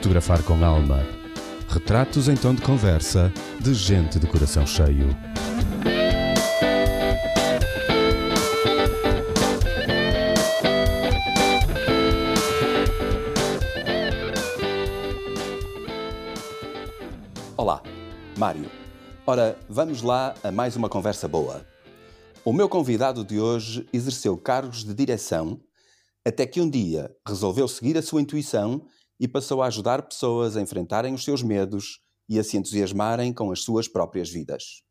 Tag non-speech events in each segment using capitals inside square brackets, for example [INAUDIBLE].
Fotografar com alma. Retratos em tom de conversa de gente de coração cheio. Olá, Mário. Ora, vamos lá a mais uma conversa boa. O meu convidado de hoje exerceu cargos de direção até que um dia resolveu seguir a sua intuição e passou a ajudar pessoas a enfrentarem os seus medos e a se entusiasmarem com as suas próprias vidas.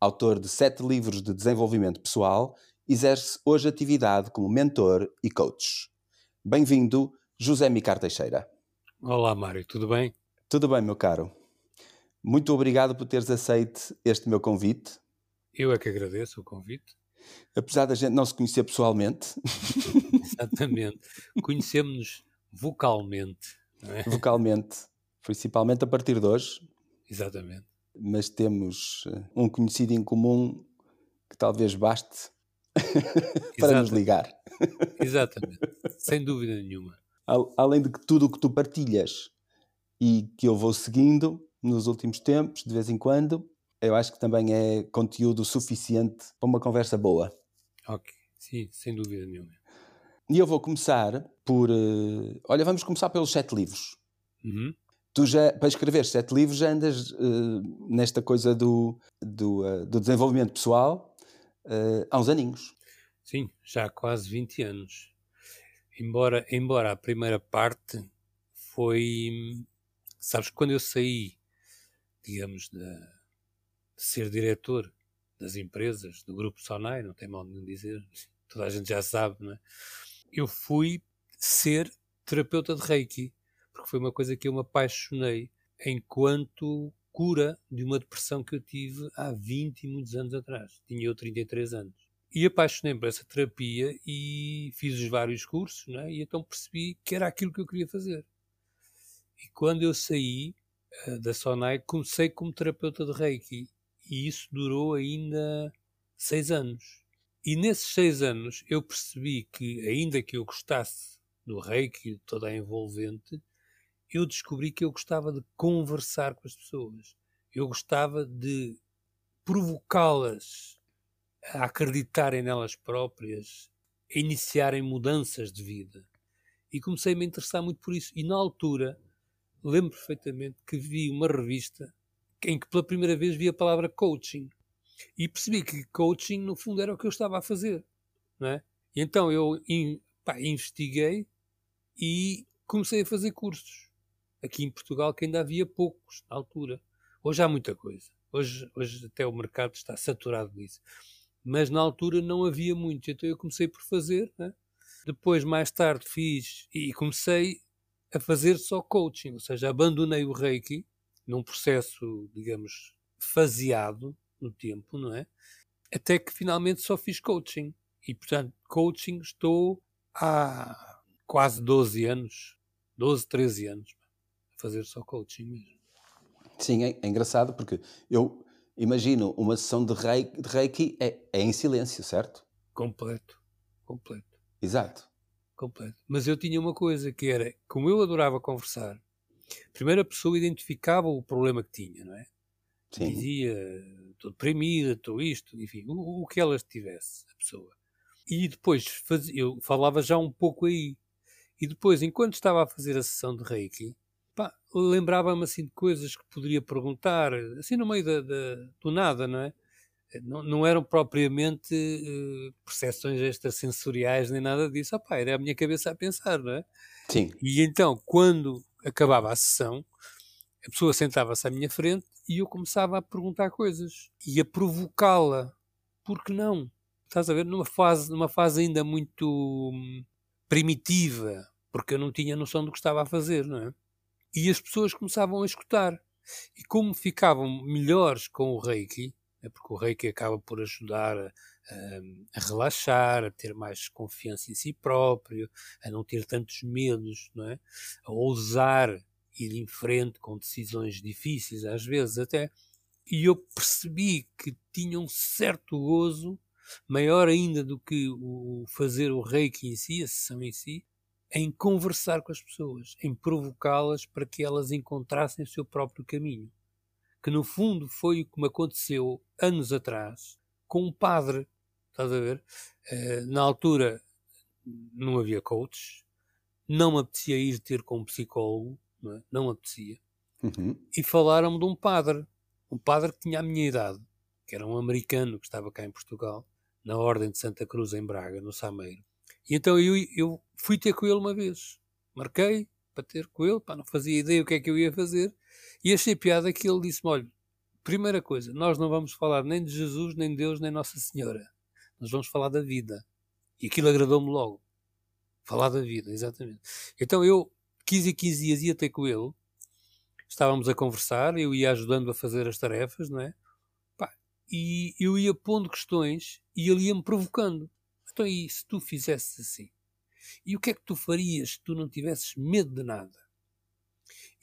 Autor de sete livros de desenvolvimento pessoal, exerce hoje atividade como mentor e coach. Bem-vindo, José Micar Teixeira. Olá, Mário, tudo bem? Tudo bem, meu caro. Muito obrigado por teres aceito este meu convite. Eu é que agradeço o convite. Apesar da gente não se conhecer pessoalmente. [LAUGHS] Exatamente. Conhecemos-nos vocalmente. É? Vocalmente. Principalmente a partir de hoje. Exatamente. Mas temos eh, um conhecido em comum que talvez baste [LAUGHS] para nos ligar. Exatamente. Sem dúvida nenhuma. Além de que tudo o que tu partilhas e que eu vou seguindo nos últimos tempos, de vez em quando, eu acho que também é conteúdo suficiente para uma conversa boa. Ok, sim, sem dúvida nenhuma. E eu vou começar por. Uh, olha, vamos começar pelos sete livros. Uhum. Tu já, para escrever sete livros, já andas uh, nesta coisa do, do, uh, do desenvolvimento pessoal há uns aninhos. Sim, já há quase 20 anos. Embora, embora a primeira parte foi. Sabes, quando eu saí, digamos, de, de ser diretor das empresas, do Grupo Sonai, não tem mal nenhum dizer, [LAUGHS] toda a gente já sabe, não é? eu fui ser terapeuta de Reiki, porque foi uma coisa que eu me apaixonei enquanto cura de uma depressão que eu tive há 20 e muitos anos atrás. Tinha eu 33 anos. E apaixonei-me por essa terapia e fiz os vários cursos, né? e então percebi que era aquilo que eu queria fazer. E quando eu saí uh, da Sonai, comecei como terapeuta de Reiki. E isso durou ainda seis anos. E nesses seis anos eu percebi que, ainda que eu gostasse do reiki, toda a envolvente, eu descobri que eu gostava de conversar com as pessoas. Eu gostava de provocá-las a acreditarem nelas próprias, a iniciarem mudanças de vida. E comecei a me interessar muito por isso. E na altura, lembro perfeitamente que vi uma revista em que pela primeira vez vi a palavra coaching. E percebi que coaching, no fundo, era o que eu estava a fazer. Não é? E então eu in, pá, investiguei e comecei a fazer cursos. Aqui em Portugal, que ainda havia poucos na altura. Hoje há muita coisa. Hoje, hoje até o mercado está saturado disso. Mas na altura não havia muito. Então eu comecei por fazer. Né? Depois, mais tarde, fiz e comecei a fazer só coaching. Ou seja, abandonei o Reiki num processo, digamos, faseado no tempo, não é? Até que finalmente só fiz coaching. E, portanto, coaching estou há quase 12 anos, 12, 13 anos, a fazer só coaching mesmo. Sim, é, é engraçado porque eu imagino uma sessão de reiki, de reiki é, é em silêncio, certo? Completo, completo. Exato. Completo. Mas eu tinha uma coisa que era, como eu adorava conversar, primeiro a pessoa identificava o problema que tinha, não é? Sim. Dizia, estou deprimida, estou isto, enfim, o, o, que ela tivesse, a pessoa. E depois faz, eu falava já um pouco aí. E depois, enquanto estava a fazer a sessão de Reiki, lembrava-me assim de coisas que poderia perguntar, assim no meio da, da, do nada, não é? Não, não eram propriamente uh, percepções extrasensoriais nem nada disso. Opá, era a minha cabeça a pensar, não é? Sim. E então, quando acabava a sessão, a pessoa sentava-se à minha frente e eu começava a perguntar coisas e a provocá-la. Por que não? Estás a ver? Numa fase, numa fase ainda muito hum, primitiva, porque eu não tinha noção do que estava a fazer, não é? E as pessoas começavam a escutar. E como ficavam melhores com o Reiki, é porque o Reiki acaba por ajudar a, a, relaxar, a ter mais confiança em si próprio, a não ter tantos medos, não é? a ousar ir em frente com decisões difíceis, às vezes até, e eu percebi que tinha um certo gozo, maior ainda do que o fazer o reiki em si, a sessão em si, em conversar com as pessoas, em provocá-las para que elas encontrassem o seu próprio caminho. Que no fundo foi o que me aconteceu anos atrás com um padre. Estás a ver? Uh, na altura não havia coaches, não me apetecia ir ter com um psicólogo, não, é? não me apetecia. Uhum. E falaram-me de um padre, um padre que tinha a minha idade, que era um americano que estava cá em Portugal, na Ordem de Santa Cruz, em Braga, no Sameiro. E então eu, eu fui ter com ele uma vez. Marquei para ter com ele, pá, não fazia ideia o que é que eu ia fazer. E achei piada que ele disse-me: olha, primeira coisa, nós não vamos falar nem de Jesus, nem de Deus, nem Nossa Senhora. Nós vamos falar da vida. E aquilo agradou-me logo. Falar da vida, exatamente. Então eu, 15 e 15 dias, ia ter com ele. Estávamos a conversar, eu ia ajudando a fazer as tarefas, não é? E eu ia pondo questões e ele ia-me provocando. Então, e se tu fizesses assim? E o que é que tu farias se tu não tivesses medo de nada?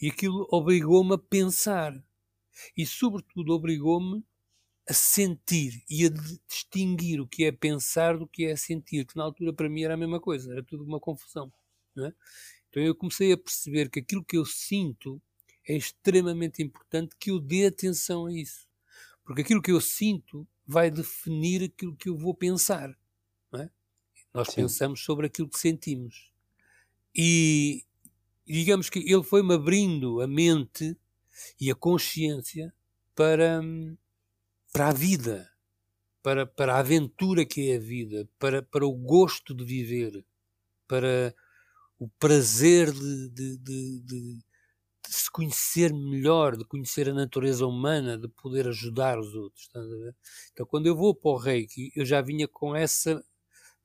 E aquilo obrigou-me a pensar. E, sobretudo, obrigou-me a sentir e a distinguir o que é pensar do que é sentir, que na altura para mim era a mesma coisa, era tudo uma confusão. É? Então eu comecei a perceber que aquilo que eu sinto é extremamente importante que eu dê atenção a isso. Porque aquilo que eu sinto vai definir aquilo que eu vou pensar. Nós Sim. pensamos sobre aquilo que sentimos. E digamos que ele foi-me abrindo a mente e a consciência para, para a vida, para, para a aventura que é a vida, para, para o gosto de viver, para o prazer de, de, de, de, se conhecer melhor, de conhecer a natureza humana, de poder ajudar os outros. Então, quando eu vou para o Reiki, eu já vinha com essa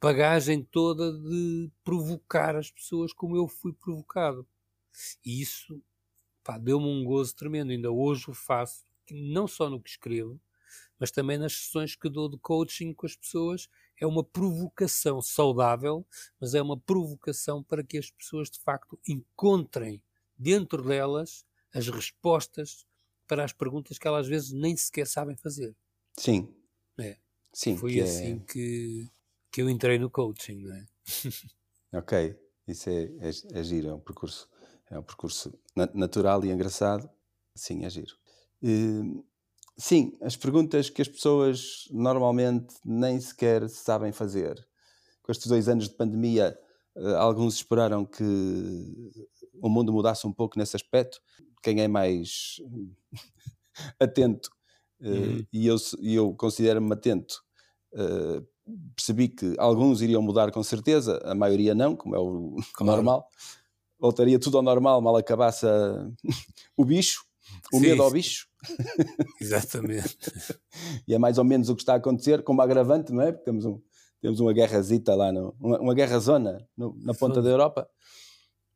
bagagem toda de provocar as pessoas como eu fui provocado. E isso deu-me um gozo tremendo. Ainda hoje o faço, não só no que escrevo, mas também nas sessões que dou de coaching com as pessoas. É uma provocação saudável, mas é uma provocação para que as pessoas de facto encontrem dentro delas as respostas para as perguntas que elas às vezes nem sequer sabem fazer. Sim. É. Sim, Foi assim é... que que eu entrei no coaching, não é? [LAUGHS] ok, isso é, é, é, giro, é um percurso, é um percurso natural e engraçado. Sim, é giro. Uh, sim, as perguntas que as pessoas normalmente nem sequer sabem fazer. Com estes dois anos de pandemia, uh, alguns esperaram que o mundo mudasse um pouco nesse aspecto. Quem é mais [LAUGHS] atento, uh, uhum. e eu, eu considero-me atento, Uh, percebi que alguns iriam mudar com certeza, a maioria não, como é o [LAUGHS] claro. normal. Voltaria tudo ao normal, mal acabasse a... [LAUGHS] o bicho, o sim, medo ao bicho. [LAUGHS] Exatamente. e é mais ou menos o que está a acontecer, como agravante, não é? Porque temos, um, temos uma guerrazita lá, no, uma, uma guerra zona no, na ponta da Europa.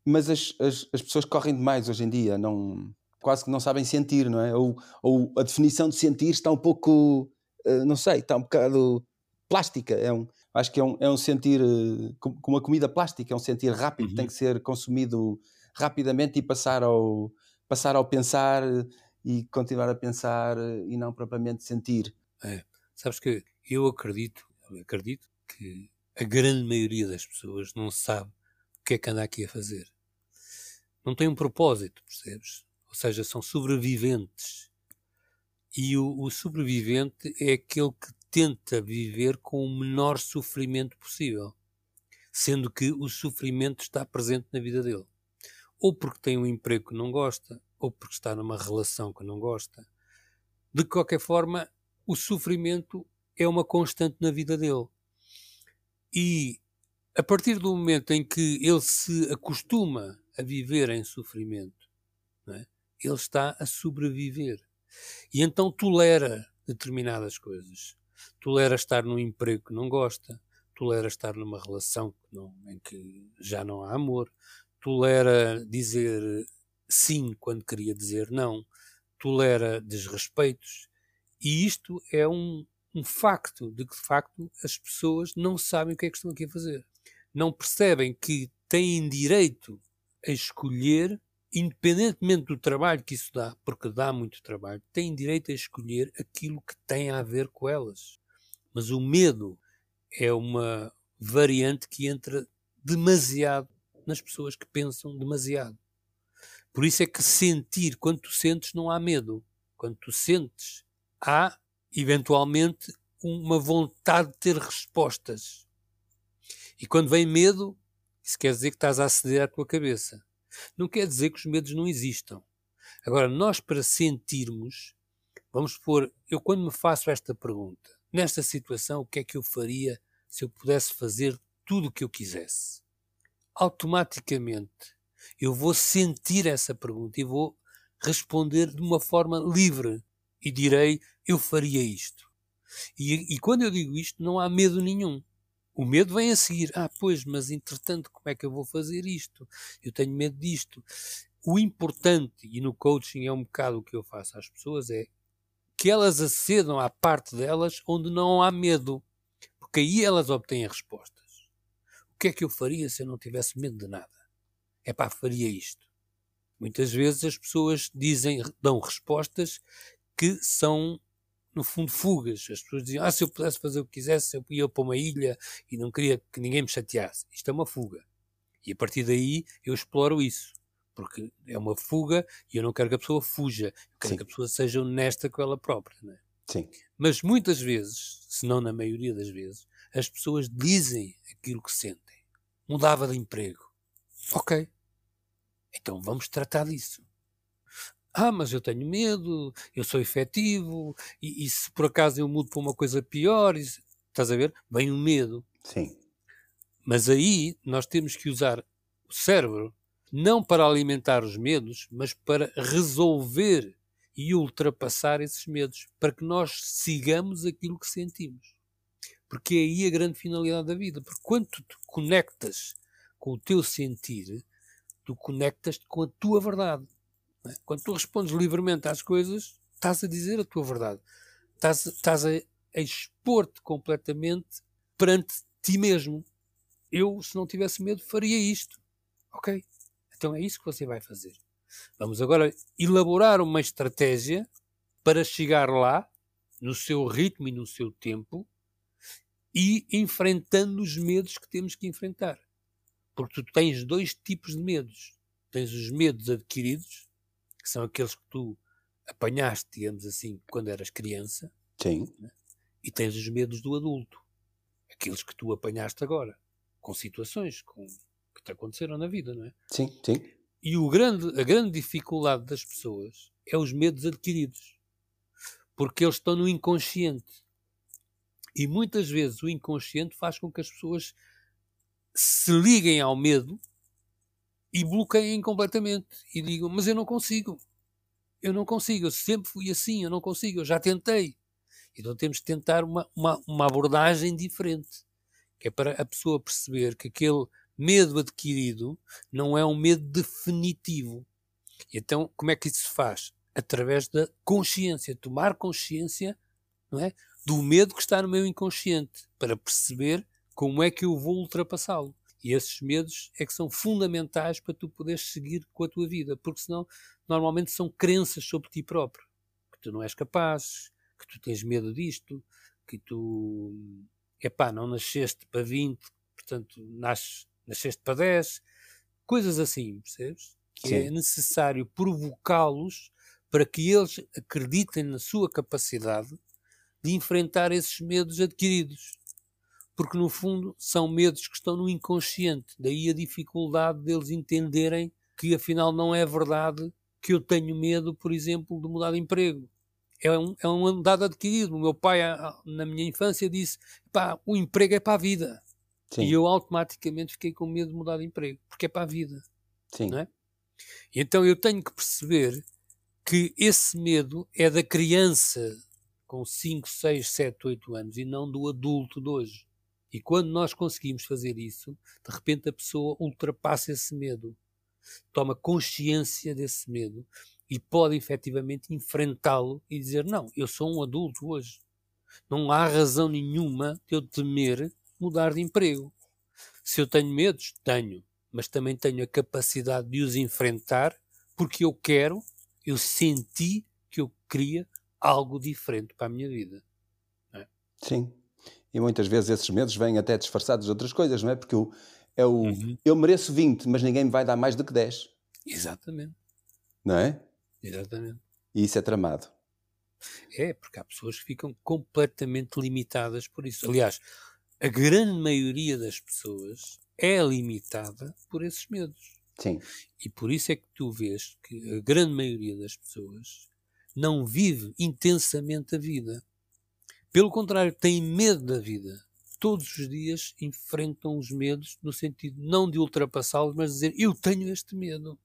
Mas as, as, as pessoas correm demais hoje em dia, não, quase que não sabem sentir, não é? Ou, ou a definição de sentir está um pouco, uh, não sei, está um bocado plástica. É um, acho que é um, é um sentir, eh, como a comida plástica, é um sentir rápido, uhum. tem que ser consumido rapidamente e passar ao, passar ao pensar e continuar a pensar e não propriamente sentir. É. Sabes que eu acredito, acredito que a grande maioria das pessoas não sabe o que é que anda aqui a fazer. Não tem um propósito, percebes? Ou seja, são sobreviventes. E o, o sobrevivente é aquele que tenta viver com o menor sofrimento possível, sendo que o sofrimento está presente na vida dele. Ou porque tem um emprego que não gosta, ou porque está numa relação que não gosta. De qualquer forma, o sofrimento é uma constante na vida dele. E a partir do momento em que ele se acostuma a viver em sofrimento, é? ele está a sobreviver. E então tolera determinadas coisas tolera estar num emprego que não gosta, tolera estar numa relação que não, em que já não há amor, tolera dizer sim quando queria dizer não, tolera desrespeitos. E isto é um, um facto de que, de facto, as pessoas não sabem o que é que estão aqui a fazer. Não percebem que têm direito a escolher independentemente do trabalho que isso dá, porque dá muito trabalho, têm direito a escolher aquilo que tem a ver com elas. Mas o medo é uma variante que entra demasiado nas pessoas que pensam demasiado. Por isso é que sentir, quando tu sentes, não há medo. Quando tu sentes, há eventualmente uma vontade de ter respostas. E quando vem medo, isso quer dizer que estás a aceder à tua cabeça. Não quer dizer que os medos não existam. Agora, nós para sentirmos, vamos supor, eu quando me faço esta pergunta, nesta situação, o que é que eu faria se eu pudesse fazer tudo o que eu quisesse? Automaticamente eu vou sentir essa pergunta e vou responder de uma forma livre e direi eu faria isto. E, e quando eu digo isto, não há medo nenhum. O medo vem a seguir. Ah, pois, mas entretanto, como é que eu vou fazer isto? Eu tenho medo disto. O importante, e no coaching é um bocado o que eu faço às pessoas, é que elas acedam à parte delas onde não há medo. Porque aí elas obtêm respostas. O que é que eu faria se eu não tivesse medo de nada? É pá, faria isto. Muitas vezes as pessoas dizem, dão respostas que são no fundo, fugas. As pessoas diziam, ah, se eu pudesse fazer o que quisesse, eu ia para uma ilha e não queria que ninguém me chateasse. Isto é uma fuga. E a partir daí eu exploro isso. Porque é uma fuga e eu não quero que a pessoa fuja. Eu quero Sim. que a pessoa seja honesta com ela própria. É? Sim. Mas muitas vezes, se não na maioria das vezes, as pessoas dizem aquilo que sentem. Mudava de emprego. Ok. Então vamos tratar disso. Ah, mas eu tenho medo, eu sou efetivo, e, e se por acaso eu mudo para uma coisa pior, isso, estás a ver? Vem o medo. Sim. Mas aí nós temos que usar o cérebro não para alimentar os medos, mas para resolver e ultrapassar esses medos, para que nós sigamos aquilo que sentimos. Porque é aí a grande finalidade da vida. Porque quando tu te conectas com o teu sentir, tu conectas-te com a tua verdade. É? Quando tu respondes livremente às coisas, estás a dizer a tua verdade. Estás, estás a, a expor-te completamente perante ti mesmo. Eu, se não tivesse medo, faria isto. Ok? Então é isso que você vai fazer. Vamos agora elaborar uma estratégia para chegar lá, no seu ritmo e no seu tempo, e enfrentando os medos que temos que enfrentar. Porque tu tens dois tipos de medos. Tens os medos adquiridos que são aqueles que tu apanhaste, digamos assim, quando eras criança. Sim. Né? E tens os medos do adulto. Aqueles que tu apanhaste agora, com situações com, que te aconteceram na vida, não é? Sim, sim. E o grande, a grande dificuldade das pessoas é os medos adquiridos. Porque eles estão no inconsciente. E muitas vezes o inconsciente faz com que as pessoas se liguem ao medo e bloqueiem completamente e digam: Mas eu não consigo, eu não consigo, eu sempre fui assim, eu não consigo, eu já tentei. Então temos de tentar uma, uma, uma abordagem diferente, que é para a pessoa perceber que aquele medo adquirido não é um medo definitivo. Então, como é que isso se faz? Através da consciência, tomar consciência não é, do medo que está no meu inconsciente, para perceber como é que eu vou ultrapassá-lo. E esses medos é que são fundamentais para tu poderes seguir com a tua vida, porque senão normalmente são crenças sobre ti próprio, que tu não és capaz, que tu tens medo disto, que tu, epá, não nasceste para 20, portanto nasces, nasceste para 10, coisas assim, percebes? Que é Sim. é necessário provocá-los para que eles acreditem na sua capacidade de enfrentar esses medos adquiridos porque no fundo são medos que estão no inconsciente, daí a dificuldade deles entenderem que afinal não é verdade que eu tenho medo, por exemplo, de mudar de emprego. É um, é um dado adquirido. O meu pai, na minha infância, disse: pá, o emprego é para a vida. Sim. E eu automaticamente fiquei com medo de mudar de emprego, porque é para a vida. Sim. Não é? Então eu tenho que perceber que esse medo é da criança com 5, 6, 7, 8 anos e não do adulto de hoje. E quando nós conseguimos fazer isso, de repente a pessoa ultrapassa esse medo, toma consciência desse medo e pode efetivamente enfrentá-lo e dizer: Não, eu sou um adulto hoje. Não há razão nenhuma de eu temer mudar de emprego. Se eu tenho medos, tenho, mas também tenho a capacidade de os enfrentar porque eu quero, eu senti que eu queria algo diferente para a minha vida. É? Sim, e muitas vezes esses medos vêm até disfarçados de outras coisas, não é? Porque o, É o uhum. eu mereço 20, mas ninguém me vai dar mais do que 10. Exatamente. Não é? Exatamente. E isso é tramado. É, porque há pessoas que ficam completamente limitadas por isso. Aliás, a grande maioria das pessoas é limitada por esses medos. Sim. E por isso é que tu vês que a grande maioria das pessoas não vive intensamente a vida. Pelo contrário, tem medo da vida. Todos os dias enfrentam os medos no sentido não de ultrapassá-los, mas de dizer eu tenho este medo.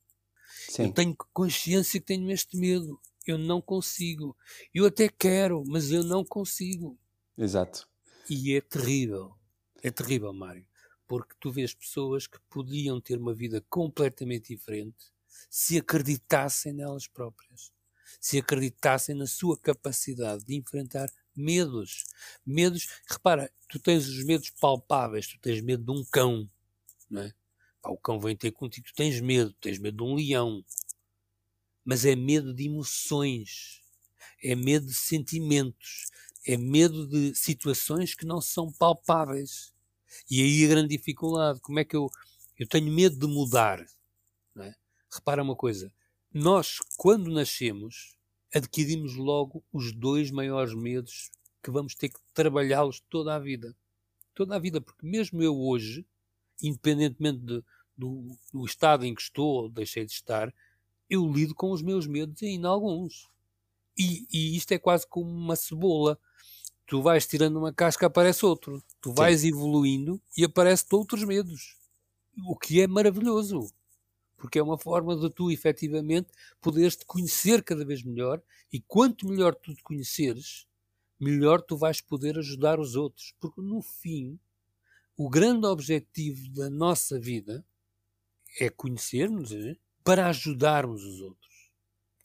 Sim. Eu tenho consciência que tenho este medo. Eu não consigo. Eu até quero, mas eu não consigo. Exato. E é terrível. É terrível, Mário. Porque tu vês pessoas que podiam ter uma vida completamente diferente se acreditassem nelas próprias. Se acreditassem na sua capacidade de enfrentar medos. Medos, repara, tu tens os medos palpáveis, tu tens medo de um cão, não é? Pá, o cão vem ter contigo, tu tens medo, tens medo de um leão, mas é medo de emoções, é medo de sentimentos, é medo de situações que não são palpáveis. E aí a grande dificuldade, como é que eu, eu tenho medo de mudar? É? Repara uma coisa, nós quando nascemos adquirimos logo os dois maiores medos que vamos ter que trabalhá-los toda a vida. Toda a vida, porque mesmo eu hoje, independentemente de, do, do, estado em que estou ou deixei de estar, eu lido com os meus medos ainda alguns. E, e isto é quase como uma cebola. Tu vais tirando uma casca, aparece outro. Tu vais Sim. evoluindo e aparecem outros medos. O que é maravilhoso. Porque é uma forma de tu, efetivamente, poderes te conhecer cada vez melhor. E quanto melhor tu te conheceres, melhor tu vais poder ajudar os outros. Porque, no fim, o grande objetivo da nossa vida é conhecermos é? para ajudarmos os outros.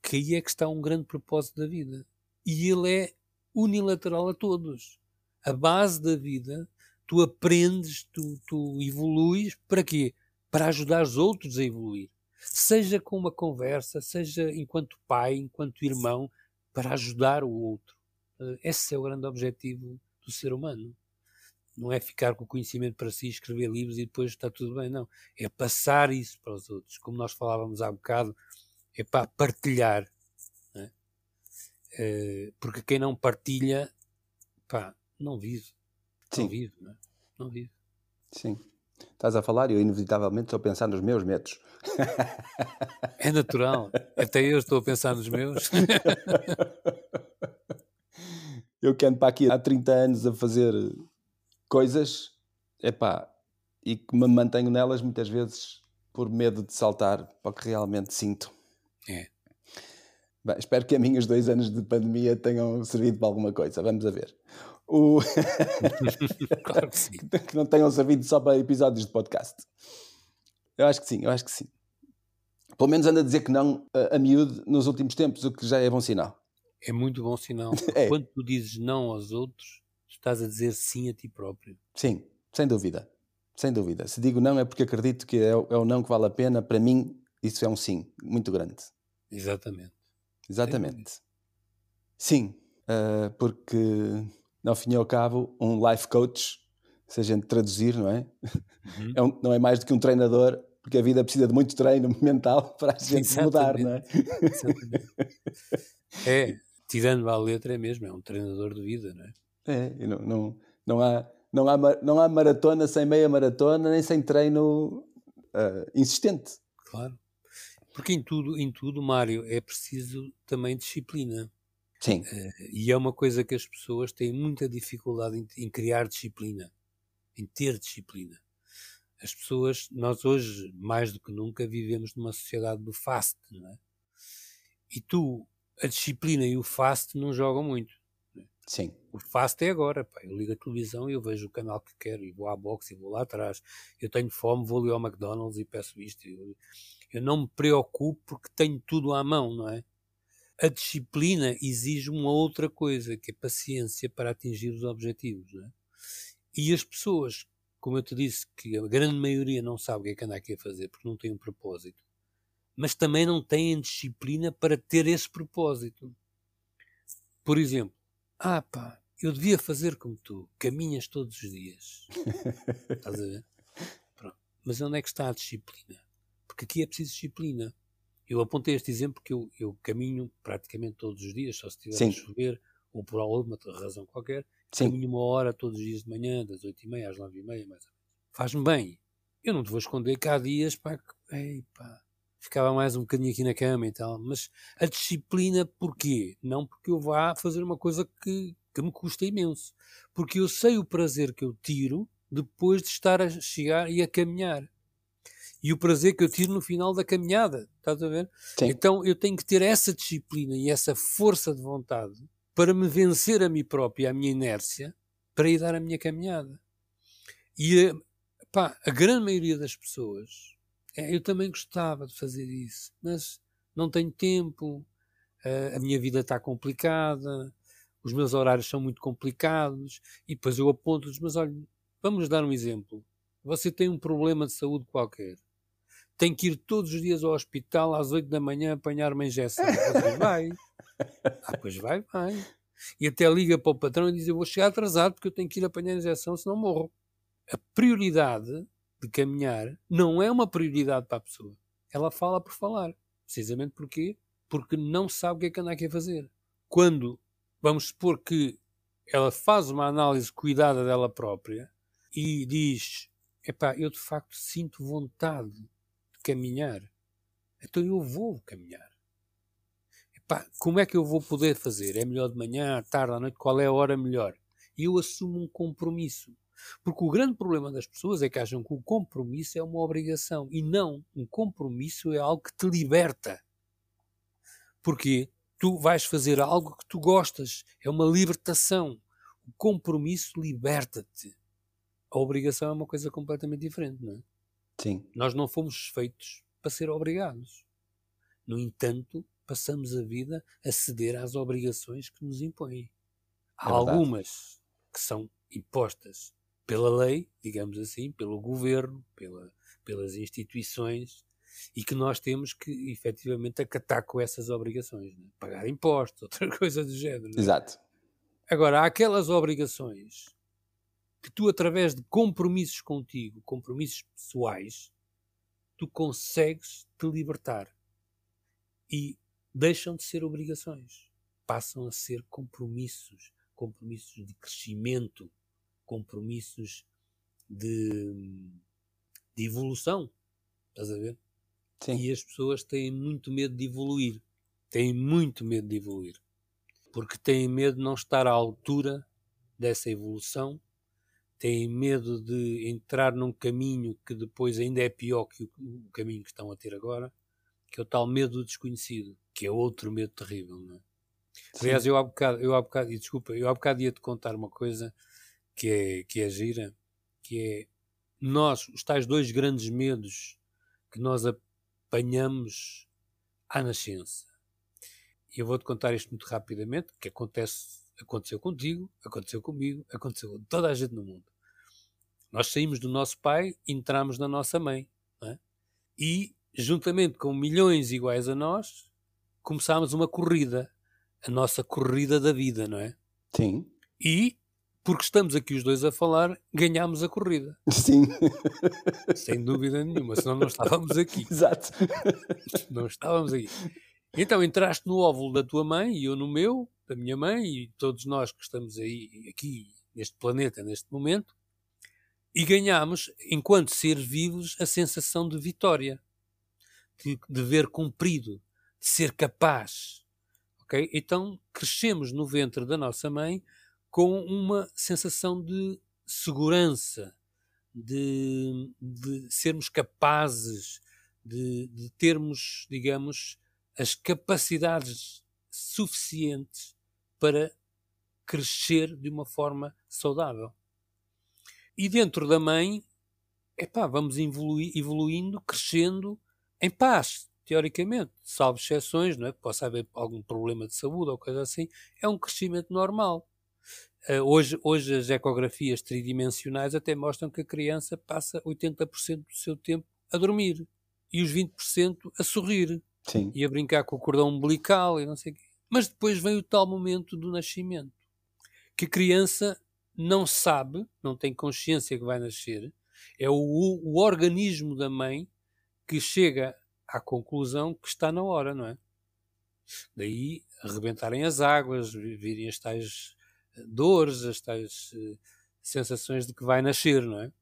Que aí é que está um grande propósito da vida. E ele é unilateral a todos. A base da vida, tu aprendes, tu, tu evoluís para quê? Para ajudar os outros a evoluir. Seja com uma conversa, seja enquanto pai, enquanto irmão, para ajudar o outro. Eh, esse é o grande objetivo do ser humano não é ficar com o conhecimento para si, escrever livros e depois está tudo bem, não. É passar isso para os outros. Como nós falávamos há bocado, é para partilhar. É? É, porque quem não partilha, pá, não vive. Sim. Não vive, não, é? não vive. Sim. Estás a falar e eu inevitavelmente estou a pensar nos meus medos. [LAUGHS] É natural. Até eu estou a pensar nos meus. [LAUGHS] eu que ando para aqui há 30 anos a fazer coisas, epá, e que me mantenho nelas muitas vezes por medo de saltar para o que realmente sinto. É. Bem, espero que a minha os dois anos de pandemia tenham servido para alguma coisa. Vamos a ver. O... [LAUGHS] claro que sim. que não tenham servido só para episódios de podcast. Eu acho que sim, eu acho que sim. Pelo menos anda a dizer que não a, a miúde nos últimos tempos, o que já é bom sinal. É muito bom sinal. [LAUGHS] É. Quando tu dizes não aos outros, estás a dizer sim a ti próprio. Sim, sem dúvida. Sem dúvida. Se digo não é porque acredito que é, é o não que vale a pena. Para mim, isso é um sim muito grande. Exatamente. Exatamente. Sim, uh, porque ao fim e ao cabo, um life coach, se a gente traduzir, não é? Uhum. é um, não é mais do que um treinador, porque a vida precisa de muito treino [LAUGHS] mental para a gente Exatamente. mudar, não é? Exatamente. é, tirando a letra, é mesmo, é um treinador de vida, não é? É, não, não, não, há, não, há, não há maratona sem meia maratona, nem sem treino uh, insistente. Claro. Porque em tudo, em tudo, Mário, é preciso também disciplina. Sim. Uh, e é uma coisa que as pessoas têm muita dificuldade em, em criar disciplina, em ter disciplina. As pessoas, nós hoje, mais do que nunca, vivemos numa sociedade do fast, não é? E tu, a disciplina e o fast não jogam muito. Sim. O fast é agora, pá. Eu ligo a televisão e eu vejo o canal que quero e vou à boxe e vou lá atrás. Eu tenho fome, vou ali ao McDonald's e peço isto. Eu, eu não me preocupo porque tenho tudo à mão, não é? A disciplina exige uma outra coisa, que é paciência para atingir os objetivos, é? E as pessoas, como eu te disse, que a grande maioria não sabe o que é que anda aqui a fazer porque não tem um propósito, mas também não têm disciplina para ter esse propósito. Por exemplo, ah, pá, eu devia fazer como tu, caminhas todos os dias. [LAUGHS] Estás a ver? Pronto. Mas onde é que está a disciplina? Porque aqui é preciso disciplina. Eu apontei este exemplo porque eu, eu caminho praticamente todos os dias, só se tiver Sim. a chover ou por alguma razão qualquer, Sim. caminho uma hora todos os dias de manhã, das 8h30 às 9h30, mais ou menos. Faz-me bem. Eu não te vou esconder que há dias, pá, que, ei, pá, ficava mais um bocadinho aqui na cama e tal. Mas a disciplina, porquê? Não porque eu vá fazer uma coisa que, que me custa imenso. Porque eu sei o prazer que eu tiro depois de estar a chegar e a caminhar. E o prazer que eu tiro no final da caminhada. Estás a ver? Sim. Então eu tenho que ter essa disciplina e essa força de vontade para me vencer a mim próprio a minha inércia para ir dar a minha caminhada. E pá, a grande maioria das pessoas, é, eu também gostava de fazer isso, mas não tenho tempo, eh, a minha vida está complicada, os meus horários são muito complicados, e depois eu aponto-lhes, mas olha, vamos dar um exemplo. Você tem um problema de saúde qualquer. Tem que ir todos os dias ao hospital às 8 da manhã apanhar uma injeção. Você vai. [LAUGHS] Ah, pois vai, vai. E até liga para o patrão e diz: Eu vou chegar atrasado porque eu tenho que ir apanhar a injeção, senão morro. A prioridade de caminhar não é uma prioridade para a pessoa. Ela fala por falar. Precisamente porquê? Porque não sabe o que é que anda aqui a fazer. Quando vamos supor que ela faz uma análise cuidada dela própria e diz: Epá, eu de facto sinto vontade de caminhar, então eu vou caminhar. Epá, como é que eu vou poder fazer? É melhor de manhã, à tarde, à noite? Qual é a hora melhor? E eu assumo um compromisso. Porque o grande problema das pessoas é que acham que o compromisso é uma obrigação. E não, um compromisso é algo que te liberta. Porque tu vais fazer algo que tu gostas. É uma libertação. O compromisso liberta-te. A obrigação é uma coisa completamente diferente, não é? Sim. Nós não fomos feitos para ser obrigados. No entanto, passamos a vida a ceder às obrigações que nos impõem. Há É algumas que são impostas pela lei, digamos assim, pelo governo, pela, pelas instituições, e que nós temos que efetivamente acatar com essas obrigações. não é? Pagar impostos, [LAUGHS] outra coisa do género. não é? Exato. Agora, há aquelas obrigações que tu, através de compromissos contigo, compromissos pessoais, tu consegues te libertar. E deixam de ser obrigações. Passam a ser compromissos. Compromissos de crescimento. Compromissos de, de evolução. Estás a ver? Sim. E as pessoas têm muito medo de evoluir. Têm muito medo de evoluir. Porque têm medo de não estar à altura dessa evolução, têm medo de entrar num caminho que depois ainda é pior que o, o caminho que estão a ter agora, que é o tal medo do desconhecido, que é outro medo terrível, não é? Aliás, eu há bocado, eu há bocado, e desculpa, eu há bocado ia-te contar uma coisa que é, que é gira, que é nós, os tais dois grandes medos que nós apanhamos à nascença. E eu vou-te contar isto muito rapidamente, que acontece, aconteceu contigo, aconteceu comigo, aconteceu com toda a gente no mundo. Nós saímos do nosso pai e entramos na nossa mãe. é? E, juntamente com milhões iguais a nós, começámos uma corrida. A nossa corrida da vida, não é? Sim. E, porque estamos aqui os dois a falar, ganhámos a corrida. Sim. Sem dúvida nenhuma, senão não estávamos aqui. [LAUGHS] Exato. Não estávamos aqui. Então entraste no óvulo da tua mãe e eu no meu, da minha mãe e todos nós que estamos aí aqui neste planeta neste momento e ganhámos, enquanto seres vivos, a sensação de vitória, de dever cumprido, de ser capaz. ok? Então crescemos no ventre da nossa mãe com uma sensação de segurança, de, de sermos capazes, de, de termos, digamos, as capacidades suficientes para crescer de uma forma saudável. E dentro da mãe, epá, vamos evolui, evoluindo, crescendo em paz, teoricamente, salvo exceções, não é? Possa haver algum problema de saúde ou coisa assim, é um crescimento normal. Uh, hoje, hoje as ecografias tridimensionais até mostram que a criança passa 80% do seu tempo a dormir e os 20% a sorrir Sim. e a brincar com o cordão umbilical e não sei o quê. Mas depois vem o tal momento do nascimento, que a criança não sabe, não tem consciência que vai nascer, É o, o organismo da mãe que chega à conclusão que está na hora, não é? Daí arrebentarem as águas, virem as tais eh, dores, as tais uh, sensações de que vai nascer, não é?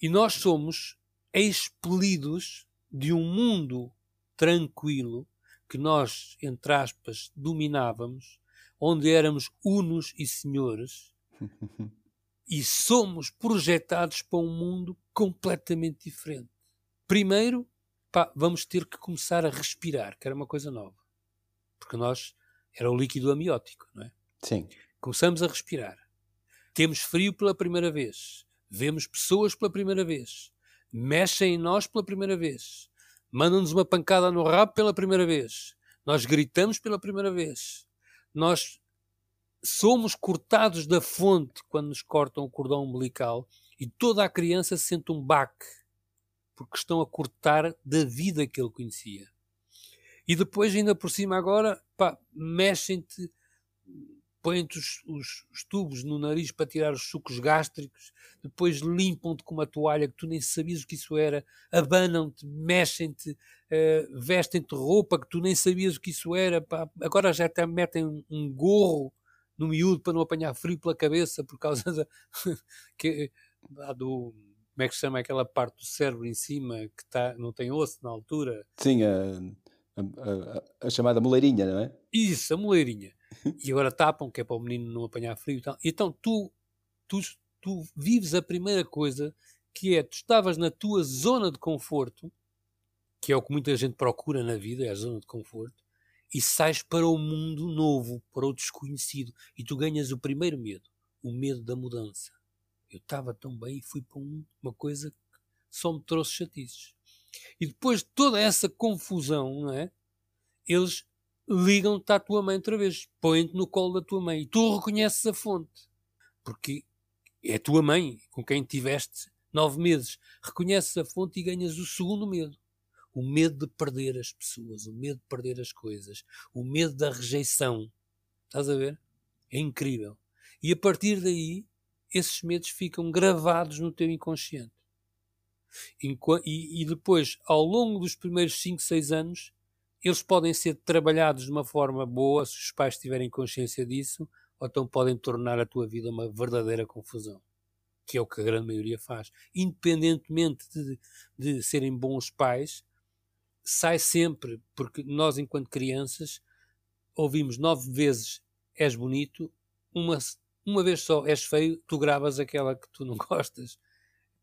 E nós somos expelidos de um mundo tranquilo que nós, entre aspas, dominávamos, onde éramos unos e senhores, [LAUGHS] e somos projetados para um mundo completamente diferente. Primeiro, pá, vamos ter que começar a respirar, que era uma coisa nova. Porque nós era o líquido amniótico, não é? Sim. Começamos a respirar. Temos frio pela primeira vez. Vemos pessoas pela primeira vez. Mexem em nós pela primeira vez. Mandam-nos uma pancada no rabo pela primeira vez. Nós gritamos pela primeira vez. Nós somos cortados da fonte quando nos cortam o cordão umbilical e toda a criança sente um baque porque estão a cortar da vida que ele conhecia. E depois, ainda por cima, agora, mexem-te, põem-te os, os, os, tubos no nariz para tirar os sucos gástricos, depois limpam-te com uma toalha que tu nem sabias o que isso era, abanam-te, mexem-te, uh, vestem-te roupa que tu nem sabias o que isso era, pá. agora já até metem um, um gorro no miúdo para não apanhar frio pela cabeça por causa da, [LAUGHS] que, do como é que se chama aquela parte do cérebro em cima que tá, não tem osso na altura? Sim, a, a, a, a chamada moleirinha, não é? Isso, a moleirinha. [LAUGHS] e agora tapam, que é para o menino não apanhar frio e tal. Então tu, tu, tu vives a primeira coisa que é, tu estavas na tua zona de conforto, que é o que muita gente procura na vida, é a zona de conforto, e sais para o mundo novo, para o desconhecido, e tu ganhas o primeiro medo, o medo da mudança. Eu estava tão bem e fui para um, uma coisa que só me trouxe chatices. E depois de toda essa confusão, não é? Eles ligam-te à tua mãe outra vez, põem-te no colo da tua mãe e tu reconheces a fonte, porque é a tua mãe com quem tiveste nove meses. Reconheces a fonte e ganhas o segundo medo. O medo de perder as pessoas, o medo de perder as coisas, o medo da rejeição. Estás a ver? É incrível. E a partir daí esses medos ficam gravados no teu inconsciente. E, e depois, ao longo dos primeiros 5, 6 anos, eles podem ser trabalhados de uma forma boa, se os pais tiverem consciência disso, ou então podem tornar a tua vida uma verdadeira confusão. Que é o que a grande maioria faz. Independentemente de, de serem bons pais, sai sempre, porque nós, enquanto crianças, ouvimos nove vezes és bonito, uma uma vez só és feio, tu gravas aquela que tu não [LAUGHS] gostas.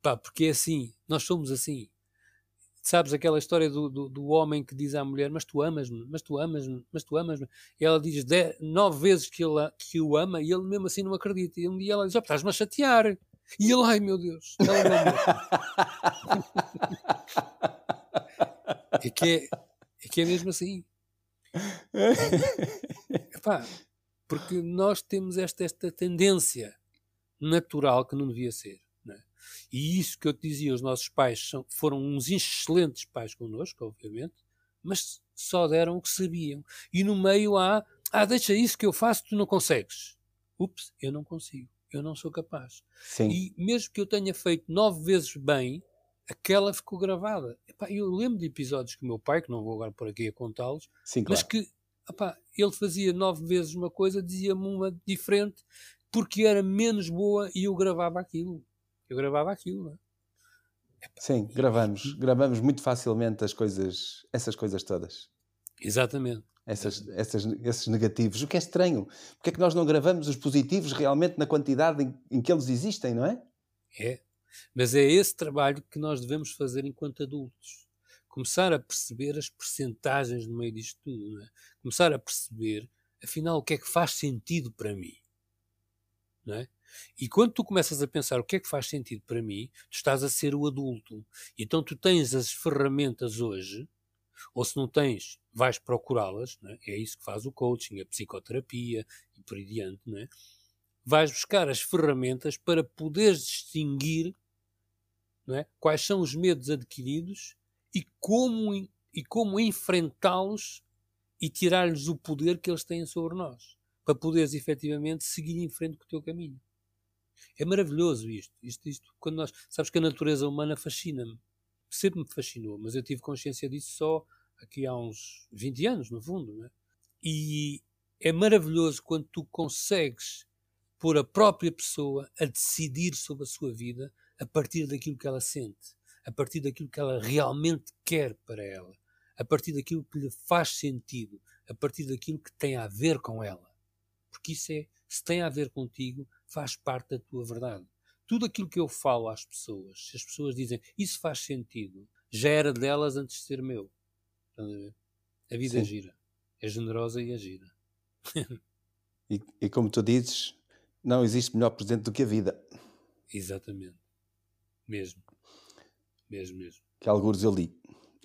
Pá, porque é assim, nós somos assim. Sabes aquela história do, do, do homem que diz à mulher: Mas tu amas-me, mas tu amas-me, mas tu amas-me. E ela diz dez, nove vezes que, ele, que o ama e ele mesmo assim não acredita. E um dia ela diz: oh, Estás-me a chatear. E ele, ai meu Deus, ela não é que é, é que é mesmo assim. Epá, porque nós temos esta, esta tendência natural que não devia ser. E isso que eu te dizia, os nossos pais são, foram uns excelentes pais connosco, obviamente, mas só deram o que sabiam. E no meio há, ah, deixa isso que eu faço, tu não consegues. Ups, eu não consigo, eu não sou capaz. Sim. E mesmo que eu tenha feito nove vezes bem, aquela ficou gravada. Epá, eu lembro de episódios que o meu pai, que não vou agora por aqui a contá-los, claro. mas que Epá, ele fazia nove vezes uma coisa, dizia-me uma diferente, porque era menos boa e eu gravava aquilo. Eu gravava aquilo, não é? Sim, gravamos. Gravamos muito facilmente as coisas, essas coisas todas. Exatamente. Essas, essas, esses negativos. O que é estranho. Porque é que nós não gravamos os positivos realmente na quantidade em, em que eles existem, não é? É. Mas é esse trabalho que nós devemos fazer enquanto adultos começar a perceber as percentagens no meio disto tudo, é? começar a perceber, afinal, o que é que faz sentido para mim. Não é? E quando tu começas a pensar o que é que faz sentido para mim, tu estás a ser o adulto. Então tu tens as ferramentas hoje, ou se não tens, vais procurá-las, é? é? isso que faz o coaching, a psicoterapia e por aí diante, não é? Vais buscar as ferramentas para poderes distinguir não é? quais são os medos adquiridos e como, e como enfrentá-los e tirar-lhes o poder que eles têm sobre nós, para poderes efetivamente seguir em frente com o teu caminho. É maravilhoso isto. isto, isto quando nós, sabes que a natureza humana fascina-me. Sempre me fascinou, mas eu tive consciência disso só aqui há uns 20 anos, no fundo. Não é? E é maravilhoso quando tu consegues pôr a própria pessoa a decidir sobre a sua vida a partir daquilo que ela sente, a partir daquilo que ela realmente quer para ela, a partir daquilo que lhe faz sentido, a partir daquilo que tem a ver com ela. Porque isso é, se tem a ver contigo, faz parte da tua verdade. Tudo aquilo que eu falo às pessoas, se as pessoas dizem isso faz sentido, já era delas antes de ser meu. A vida é Sim. é gira. É generosa e é gira. [LAUGHS] e, e como tu dizes, não existe melhor presente do que a vida. Exatamente. Mesmo. Mesmo, mesmo. Que alguns eu li.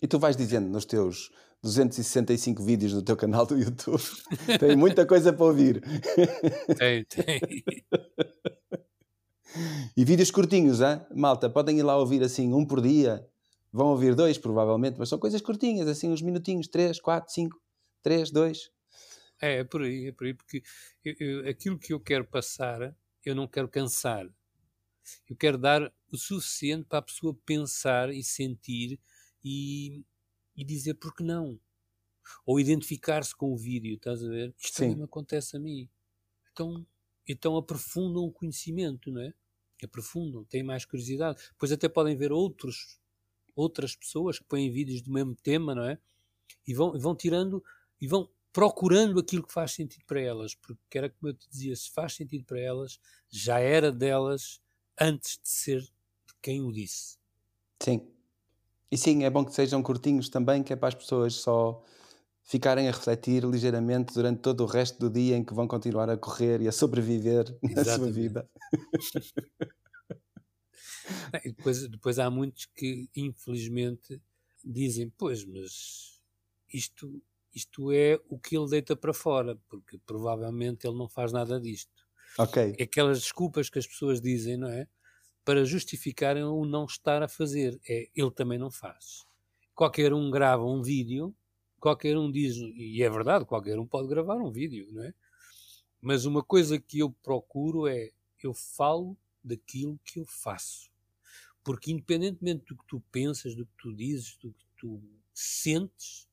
E tu vais dizendo nos teus 265 vídeos no teu canal do YouTube. [LAUGHS] tem muita coisa para ouvir. Tem, tem. E vídeos curtinhos, hein? malta, podem ir lá ouvir assim um por dia. Vão ouvir dois, provavelmente, mas são coisas curtinhas, assim uns minutinhos, três, quatro, cinco, três, dois. É, é por aí, é por aí, porque eu, eu, aquilo que eu quero passar, eu não quero cansar. Eu quero dar o suficiente para a pessoa pensar e sentir e, e dizer porque não. Ou identificar-se com o vídeo, estás a ver? Isto Sim. também acontece a mim. Então, então aprofundam o conhecimento, não é? Aprofundam, têm mais curiosidade. Depois até podem ver outros, outras pessoas que põem vídeos do mesmo tema, não é? E vão, vão tirando e vão procurando aquilo que faz sentido para elas, porque era como eu te dizia, se faz sentido para elas, já era delas antes de ser de quem o disse. Sim. E sim, é bom que sejam curtinhos também, que é para as pessoas só ficarem a refletir ligeiramente durante todo o resto do dia em que vão continuar a correr e a sobreviver Exatamente. [LAUGHS] na sua vida. [LAUGHS] depois, depois há muitos que, infelizmente, dizem: Pois, mas isto isto é o que ele deita para fora, porque provavelmente ele não faz nada disto. Ok. É aquelas desculpas que as pessoas dizem, não é? Para justificarem o não estar a fazer. É, ele também não faz. Qualquer um grava um vídeo, qualquer um diz, e é verdade, qualquer um pode gravar um vídeo, não é? Mas uma coisa que eu procuro é, eu falo daquilo que eu faço. Porque independentemente do que tu pensas, do que tu dizes, do que tu sentes,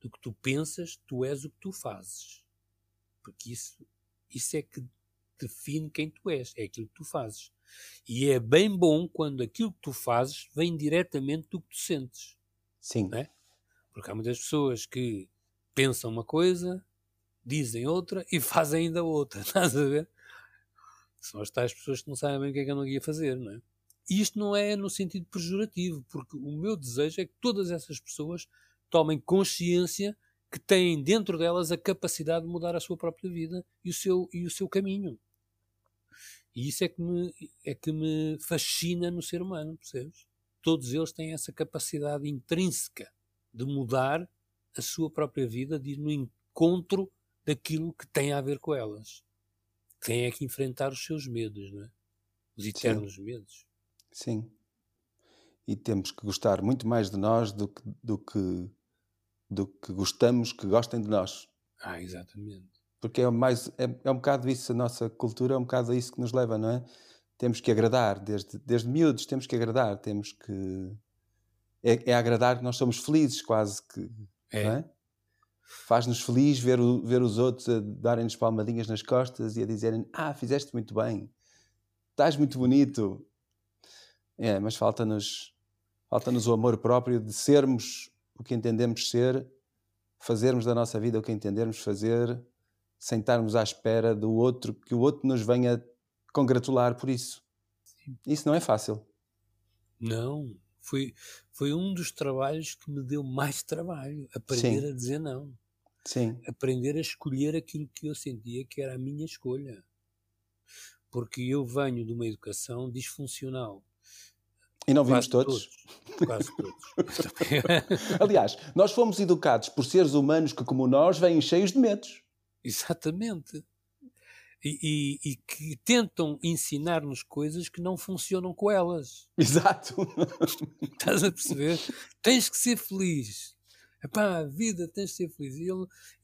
do que tu pensas, tu és o que tu fazes. Porque isso, isso é que define quem tu és, é aquilo que tu fazes. E é bem bom quando aquilo que tu fazes vem diretamente do que tu sentes. Sim. É? Porque há muitas pessoas que pensam uma coisa, dizem outra e [LAUGHS] fazem ainda outra. Estás a ver? São as tais pessoas que não sabem bem o que é que eu não ia fazer, não é? E isto não é no sentido pejorativo, porque o meu desejo é que todas essas pessoas tomem consciência que têm dentro delas a capacidade de mudar a sua própria vida e o seu, e o seu caminho. E isso é que, me, é que me fascina no ser humano, percebes? Todos eles têm essa capacidade intrínseca de mudar a sua própria vida, de ir no encontro daquilo que tem a ver com elas. Tem é que enfrentar os seus medos, não é? Os eternos Sim. medos. Sim. E temos que gostar muito mais de nós do que, do que do que gostamos que gostem de nós. Ah, exatamente. Porque é, mais, é, é um bocado isso, a nossa cultura é um bocado a isso que nos leva, não é? Temos que agradar, desde, desde miúdos temos que agradar, temos que. É, é agradar que nós somos felizes, quase que. É. é? Faz-nos feliz ver, o, ver os outros a darem-nos palmadinhas nas costas e a dizerem: Ah, fizeste muito bem, estás muito bonito. É, mas falta-nos falta-nos o amor próprio de sermos o que entendemos ser, fazermos da nossa vida o que entendemos fazer, sem estarmos à espera do outro, que o outro nos venha congratular por isso. Sim. Isso não é fácil. Não, foi, foi um dos trabalhos que me deu mais trabalho, aprender Sim. a dizer não. Sim. Aprender a escolher aquilo que eu sentia que era a minha escolha. Porque eu venho de uma educação disfuncional. E não vimos todos? todos. Quase todos. [LAUGHS] Aliás, nós fomos educados por seres humanos que, como nós, vêm cheios de medos. Exatamente. E, e, e que tentam ensinar-nos coisas que não funcionam com elas. [LAUGHS] Exato. Estás a perceber? Tens que ser feliz. Epá, a vida tens de ser feliz. E,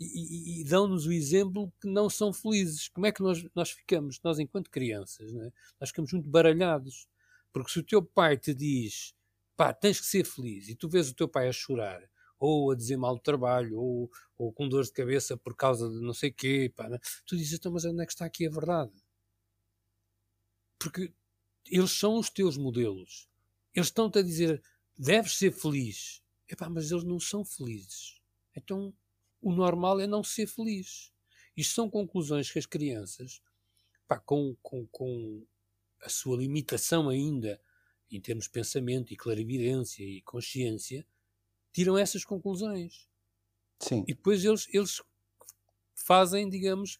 e, e, dão-nos o exemplo que não são felizes. Como é que nós, nós ficamos, nós enquanto crianças, é? nós ficamos muito baralhados. Porque se o teu pai te diz, pá, tens que ser feliz, e tu vês o teu pai a chorar, ou a dizer mal do trabalho, ou, ou com dor de cabeça por causa de não sei quê, pá, né? tu dizes, então, mas onde é que está aqui a verdade? Porque eles são os teus modelos. Eles estão-te a dizer, deves ser feliz. Epá, mas eles não são felizes. Então, o normal é não ser feliz. Isto são conclusões que as crianças, pá, com, com, com a sua limitação ainda em termos de pensamento e clarividência e consciência, tiram essas conclusões. Sim. E depois eles, eles fazem, digamos,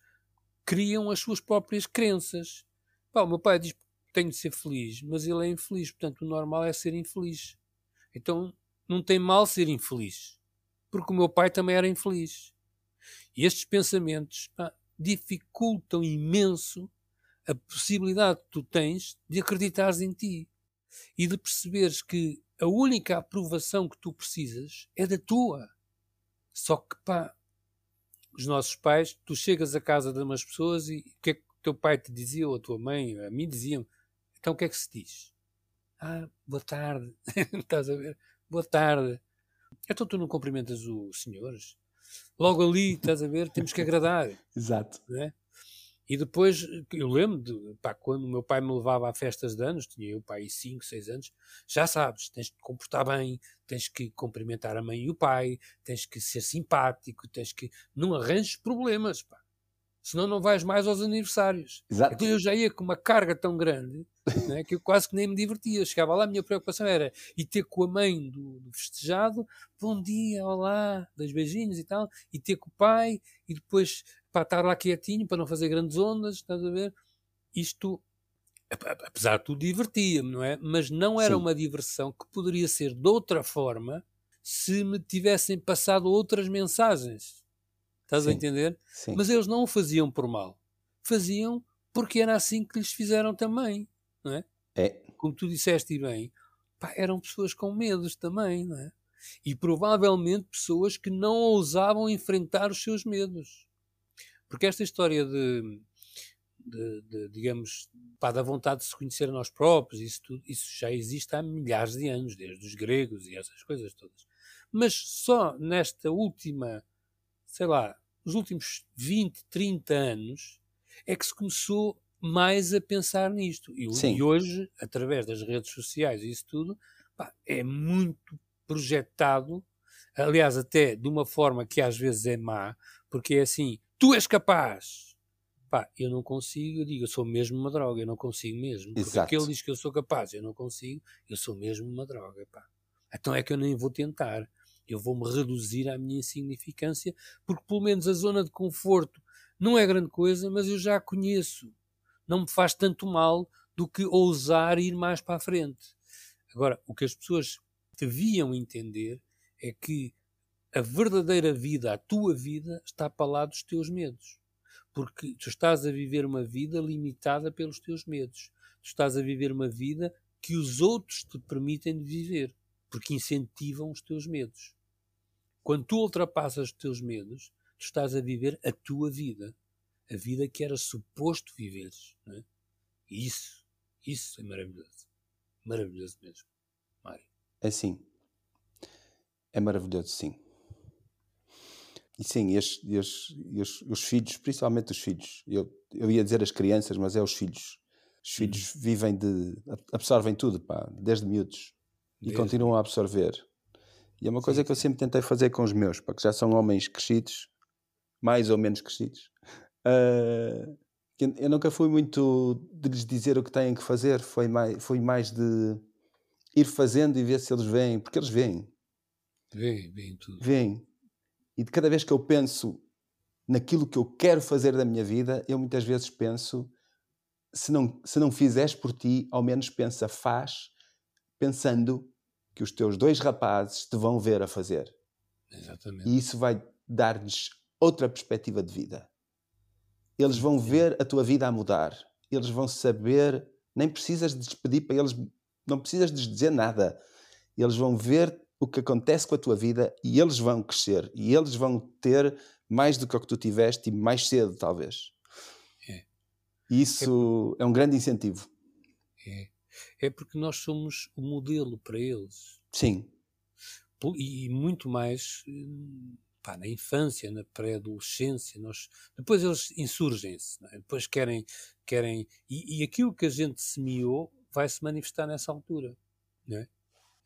criam as suas próprias crenças. Pá, o meu pai diz que tenho de ser feliz, mas ele é infeliz, portanto o normal é ser infeliz. Então não tem mal ser infeliz, porque o meu pai também era infeliz. E estes pensamentos pá, dificultam imenso a possibilidade que tu tens de acreditares em ti e de perceberes que a única aprovação que tu precisas é da tua. Só que, pá, os nossos pais, tu chegas a casa de umas pessoas e o que é que o teu pai te dizia, ou a tua mãe, a mim diziam, então o que é que se diz? Ah, boa tarde. [LAUGHS] Estás a ver? Boa tarde. Então tu não cumprimentas os senhores? Logo ali, estás a ver, temos que agradar. [LAUGHS] Exato. É? E depois, eu lembro de, pá, quando o meu pai me levava a festas de anos, tinha eu pai 5, 6 anos, já sabes, tens de te comportar bem, tens que cumprimentar a mãe e o pai, tens que ser simpático, tens que. Não arranjes problemas, pá. Senão não vais mais aos aniversários. Exato. Então eu já ia com uma carga tão grande [LAUGHS] né, que eu quase que nem me divertia. Chegava lá, a minha preocupação era ir ter com a mãe do, do festejado, bom dia, olá, dois beijinhos e tal, e ter com o pai, e depois para estar lá quietinho, para não fazer grandes ondas, estás a ver? Isto, apesar de tudo, divertia-me, não é? Mas não era Sim. uma diversão que poderia ser de outra forma se me tivessem passado outras mensagens. Estás Sim. a entender? Sim. Mas eles não o faziam por mal. Faziam porque era assim que lhes fizeram também, não é? É. Como tu disseste bem, pá, eram pessoas com medos também, não é? E provavelmente pessoas que não ousavam enfrentar os seus medos. Porque esta história de, de, de digamos, pá, da vontade de se conhecer a nós próprios, isso, tudo, isso já existe há milhares de anos, desde os gregos e essas coisas todas. Mas só nesta última, sei lá, nos últimos 20, 30 anos, é que se começou mais a pensar nisto. E, e hoje, através das redes sociais e isso tudo, pá, é muito projetado, aliás, até de uma forma que às vezes é má, porque é assim, tu és capaz. Pá, eu não consigo, eu digo, eu sou mesmo uma droga, eu não consigo mesmo. Porque Exato. aquele diz que eu sou capaz, eu não consigo, eu sou mesmo uma droga, pá. Então é que eu nem vou tentar. Eu vou-me reduzir à minha insignificância, porque pelo menos a zona de conforto não é grande coisa, mas eu já a conheço. Não me faz tanto mal do que ousar ir mais para a frente. Agora, o que as pessoas deviam entender é que a verdadeira vida, a tua vida, está para lá dos teus medos. Porque tu estás a viver uma vida limitada pelos teus medos. Tu estás a viver uma vida que os outros te permitem viver, porque incentivam os teus medos. Quando tu ultrapassas os teus medos, tu estás a viver a tua vida, a vida que era suposto viveres. É? E isso, isso é maravilhoso. Maravilhoso mesmo, Mário. É sim. É maravilhoso, sim. E sim, e, as, e, as, e os, os, filhos, principalmente os filhos, eu, eu ia dizer as crianças, mas é os filhos. Os filhos hum. vivem de. absorvem tudo, pá, desde miúdos. E continuam a absorver. E é uma coisa sim, que eu sempre tentei fazer com os meus, porque já são homens crescidos, mais ou menos crescidos. Uh, eu nunca fui muito de lhes dizer o que têm que fazer, foi mais, foi mais de ir fazendo e ver se eles veem, porque eles veem. Veem, veem tudo. Veem. E de cada vez que eu penso naquilo que eu quero fazer da minha vida, eu muitas vezes penso: se não, se não fizeres por ti, ao menos pensa, faz, pensando que os teus dois rapazes te vão ver a fazer. Exatamente. E isso vai dar-lhes outra perspectiva de vida. Eles vão ver a tua vida a mudar. Eles vão saber, nem precisas de despedir para eles, não precisas de dizer nada. Eles vão ver o que acontece com a tua vida e eles vão crescer e eles vão ter mais do que o que tu tiveste e mais cedo, talvez. É. Isso é, é um grande incentivo. É. é porque nós somos o modelo para eles. Sim. E muito mais hum, pá, na infância, na pré-adolescência, nós depois eles insurgem-se, é? depois querem, querem e, e, aquilo que a gente semeou vai se manifestar nessa altura, não é?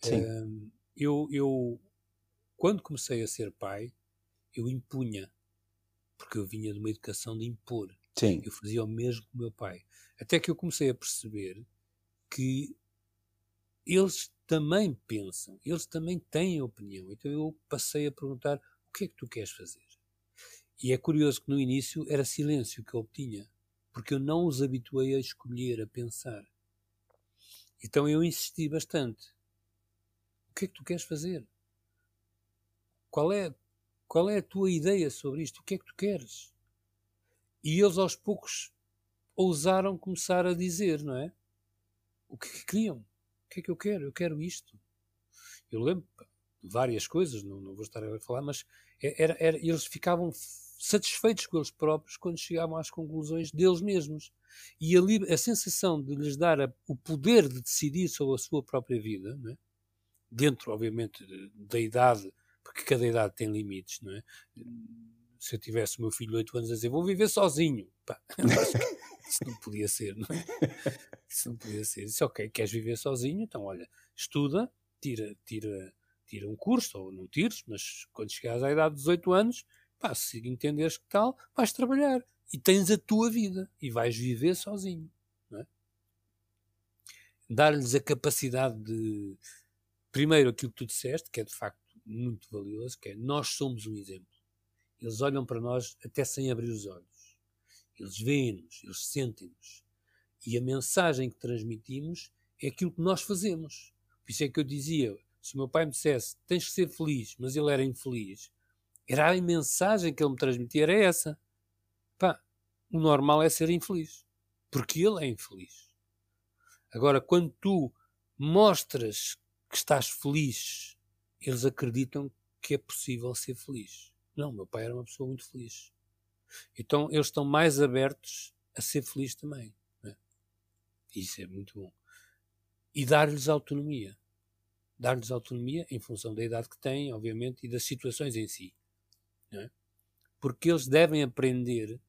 Sim. Um, eu, eu, quando comecei a ser pai, eu impunha, porque eu vinha de uma educação de impor. Sim. Eu fazia o mesmo com o meu pai. Até que eu comecei a perceber que eles também pensam, eles também têm opinião. Então eu passei a perguntar o que é que tu queres fazer? E é curioso que no início era silêncio que eu obtinha, porque eu não os habituei a escolher, a pensar. Então eu insisti bastante. O que é que tu queres fazer? Qual é, qual é a tua ideia sobre isto? O que é que tu queres? E eles aos poucos ousaram começar a dizer, não é? O que é que queriam? O que é que eu quero? Eu quero isto. Eu lembro de várias coisas, não, não vou estar a falar, mas é, era, era, eles ficavam satisfeitos com eles próprios quando chegavam às conclusões deles mesmos. E a, a sensação de lhes dar a, o poder de decidir sobre a sua própria vida, é? Dentro, obviamente, da idade, porque cada idade tem limites, não é? Se eu tivesse o meu filho de 8 anos a dizer vou viver sozinho, pá, [LAUGHS] isso não podia ser, não é? Isso não podia ser. Disse, ok, queres viver sozinho? Então, olha, estuda, tira, tira, tira um curso, ou não tires, mas quando chegares à idade de 18 anos, pá, se entenderes que tal, vais trabalhar e tens a tua vida e vais viver sozinho. É? Dar-lhes a capacidade de, primeiro aquilo que tu disseste, que é de facto muito valioso, que é nós somos um exemplo. Eles olham para nós até sem abrir os olhos. Eles veem-nos, eles sentem-nos. E a mensagem que transmitimos é aquilo que nós fazemos. Por isso é que eu dizia, se o meu pai me dissesse tens que ser feliz, mas ele era infeliz, era a mensagem que ele me transmitia, era essa. Pá, o normal é ser infeliz. Porque ele é infeliz. Agora, quando tu mostras que estás feliz, eles acreditam que é possível ser feliz. Não, meu pai era uma pessoa muito feliz. Então eles estão mais abertos a ser felizes também. Né? Isso é muito bom. E dar-lhes autonomia. Dar-lhes autonomia em função da idade que têm, obviamente, e das situações em si. Né? Porque eles devem aprender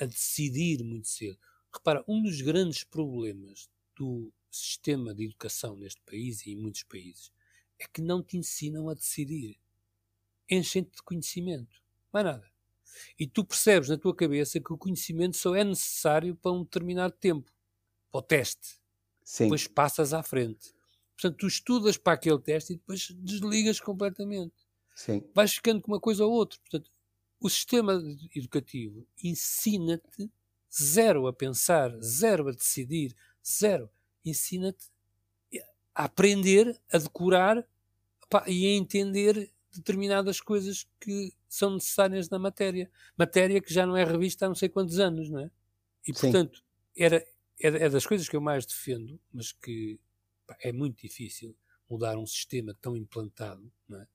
a decidir muito cedo. Repara, um dos grandes problemas do sistema de educação neste país e em muitos países é que não te ensinam a decidir. Enchem-te de conhecimento. Mais nada. E tu percebes na tua cabeça que o conhecimento só é necessário para um determinado tempo. Para o teste. Sim. Depois passas à frente. Portanto, tu estudas para aquele teste e depois desligas completamente. Sim. Vais ficando com uma coisa ou outra. Portanto, o sistema educativo ensina-te zero a pensar, zero a decidir, zero ensina-te a aprender, a decorar pá, e a entender determinadas coisas que são necessárias na matéria. Matéria que já não é revista há não sei quantos anos, não é? E, portanto, era, é, é, das coisas que eu mais defendo, mas que pá, é muito difícil mudar um sistema tão implantado, não é?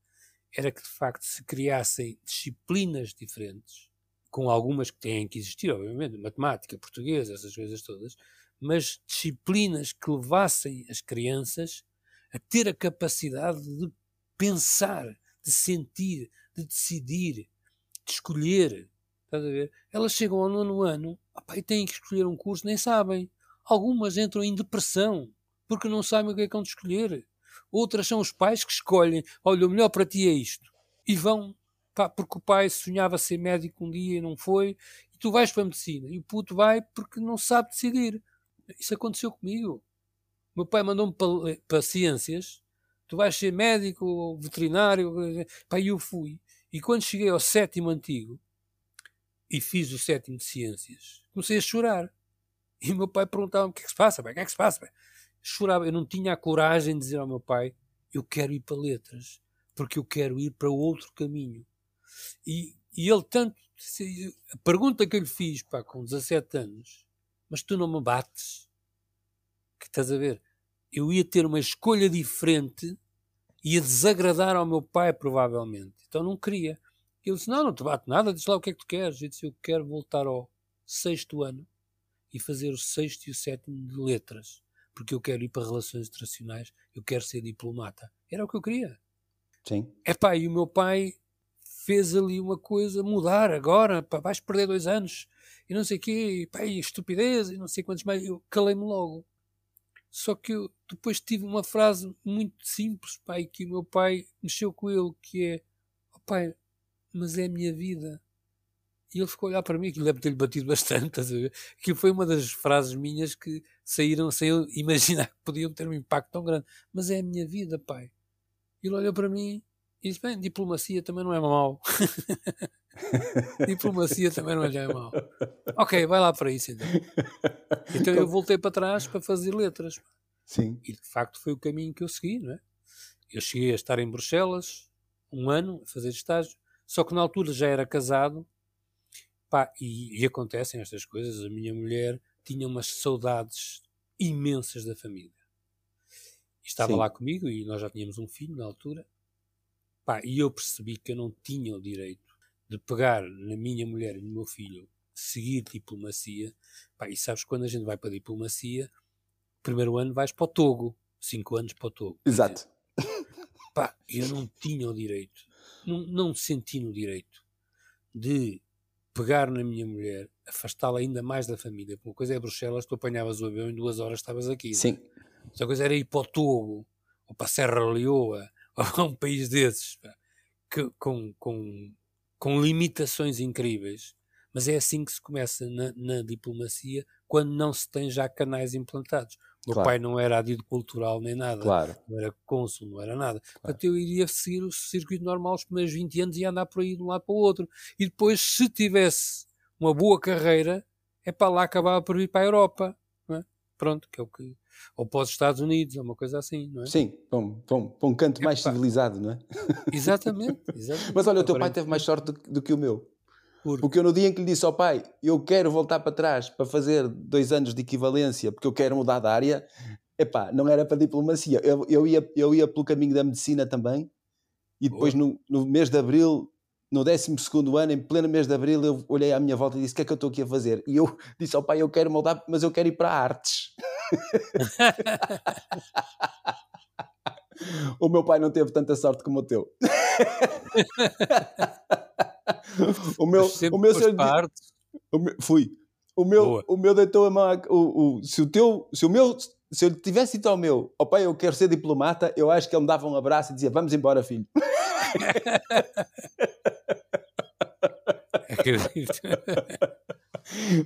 Era que, de facto, se criassem disciplinas diferentes, com algumas que têm que existir, obviamente, matemática, português, essas coisas todas, mas disciplinas que levassem as crianças a ter a capacidade de pensar, de sentir, de decidir, de escolher. Estás a ver? Elas chegam ao nono ano opa, e têm que escolher um curso, nem sabem. Algumas entram em depressão porque não sabem o que é que vão escolher. Outras são os pais que escolhem: olha, o melhor para ti é isto. E vão, pá, porque o pai sonhava ser médico um dia e não foi, e tu vais para a medicina. E o puto vai porque não sabe decidir. Isso aconteceu comigo. Meu pai mandou-me para, para ciências. Tu vais ser médico veterinário. Pá, eu fui. E quando cheguei ao sétimo antigo e fiz o sétimo de ciências, comecei a chorar. E meu pai perguntava-me: o que é que se passa? Pai? O que é que se passa? Pai? Chorava. Eu não tinha a coragem de dizer ao meu pai: eu quero ir para letras, porque eu quero ir para outro caminho. E, e ele tanto. A pergunta que eu lhe fiz pá, com 17 anos mas tu não me bates. Que estás a ver? Eu ia ter uma escolha diferente ia desagradar ao meu pai, provavelmente. Então não queria. Ele disse: Não, não te bate nada, diz lá o que é que tu queres. Eu disse: Eu quero voltar ao sexto ano e fazer o sexto e o sétimo de letras, porque eu quero ir para relações internacionais, eu quero ser diplomata. Era o que eu queria. Sim. É pá, e o meu pai fez ali uma coisa mudar agora, pá, vais perder dois anos e não sei o quê, e, pá, e estupidez e não sei quantos mais. Eu calei-me logo. Só que eu depois tive uma frase muito simples, pai, que o meu pai mexeu com ele, que é, oh, pai, mas é a minha vida. E ele ficou a olhar para mim, aquilo deve ter-lhe batido bastante, Aquilo foi uma das frases minhas que saíram sem eu [LAUGHS] imaginar que podiam ter um impacto tão grande. Mas é a minha vida, pai. Ele olhou para mim e disse: Bem, diplomacia também não é mau. [LAUGHS] diplomacia também não é mau. Ok, vai lá para isso então. Então eu voltei para trás para fazer letras. Sim. E de facto foi o caminho que eu segui, não é? Eu cheguei a estar em Bruxelas um ano a fazer estágio, só que na altura já era casado Pá, e, e, acontecem estas coisas. A minha mulher tinha umas saudades imensas da família. Estava Sim. lá comigo e nós já tínhamos um filho na altura. Pá, e eu percebi que eu não tinha o direito de pegar na minha mulher e no meu filho, seguir diplomacia. Pá, e sabes, quando a gente vai para a diplomacia, primeiro ano vais para o Togo, cinco anos para o Togo. Exato. [LAUGHS] Pá, eu não tinha o direito, não, não senti no direito de pegar na minha mulher, afastá-la ainda mais da família. Uma coisa é Bruxelas, tu apanhavas o avião em duas horas estavas aqui. Sim. Outra coisa era ir para o Togo, ou para a Serra Leoa, [LAUGHS] a um país desses, que, com, com, com limitações incríveis. Mas é assim que se começa na, na diplomacia, quando não se tem já canais implantados. O meu claro. pai não era adido cultural nem nada, claro. não era cônsul, não era nada. Claro. Portanto, eu iria seguir o circuito normal os primeiros 20 anos e andar por aí de um lado para o outro. E depois, se tivesse uma boa carreira, é para lá acabava por ir para a Europa. É? Pronto, que é o que. Ou para os Estados Unidos, ou uma coisa assim, não é? Sim, para um, para um canto é, mais pá. civilizado, não é? Exatamente, [LAUGHS] exatamente. Mas olha, o teu pai teve mais sorte do, do que o meu. Porque eu no dia em que lhe disse ao pai, eu quero voltar para trás para fazer dois anos de equivalência, porque eu quero mudar de área, epá, não era para diplomacia. Eu, eu, ia, eu ia pelo caminho da medicina também, e depois no, no, mês de abril, no 12 ano, em pleno mês de abril, eu olhei à minha volta e disse: O que é que eu estou aqui a fazer? E eu [LAUGHS] disse ao pai: Eu quero mudar, mas eu quero ir para artes. O meu pai não teve tanta sorte como o teu. o meu, o meu senhor, o meu, fui. O meu, o meu deitou a mão. o, o, se o teu, se o meu, se eu tivesse dito ao meu, ó oh, pai, eu quero ser diplomata, eu acho que ele me dava um abraço e dizia: Vamos embora, filho. [LAUGHS] Acredito.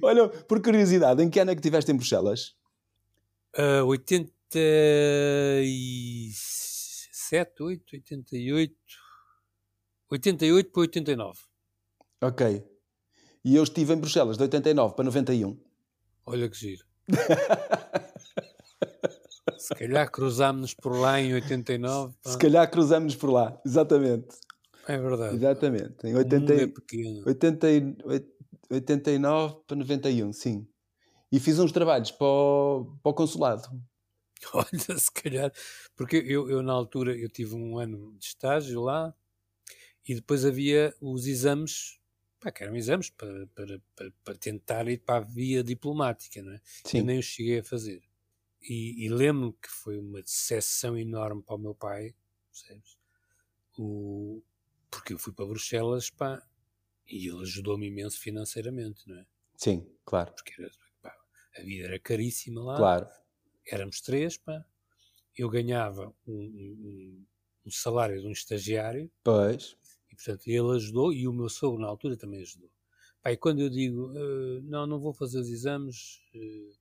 Olha, por curiosidade, em que ano é que estiveste em Bruxelas? Uh, 87, 8, 88. 88 para 89. Ok. E eu estive em Bruxelas de 89 para 91. Olha que giro. [LAUGHS] Se calhar cruzámos-nos por lá em 89. Pá. Se calhar cruzámos-nos por lá, exatamente. É verdade. Exatamente. Em 80, é 80, 89 para 91, sim. E fiz uns trabalhos para o, para o consulado. [LAUGHS] Olha, se calhar, porque eu, eu na altura eu tive um ano de estágio lá e depois havia os exames pá, que eram exames para, para, para, para, tentar ir para a via diplomática, não é? Sim. Eu nem os cheguei a fazer. E, e lembro que foi uma decepção enorme para o meu pai, percebes? O, porque eu fui para Bruxelas, pá, e ele ajudou-me imenso financeiramente, não é? Sim, claro. Porque era, a vida era caríssima lá. Claro. Éramos três, pá. Eu ganhava um, um, um salário de um estagiário. Pois. E, portanto, ele ajudou e o meu sogro, na altura, também ajudou. Pai, quando eu digo, uh, não, não vou fazer os exames, uh,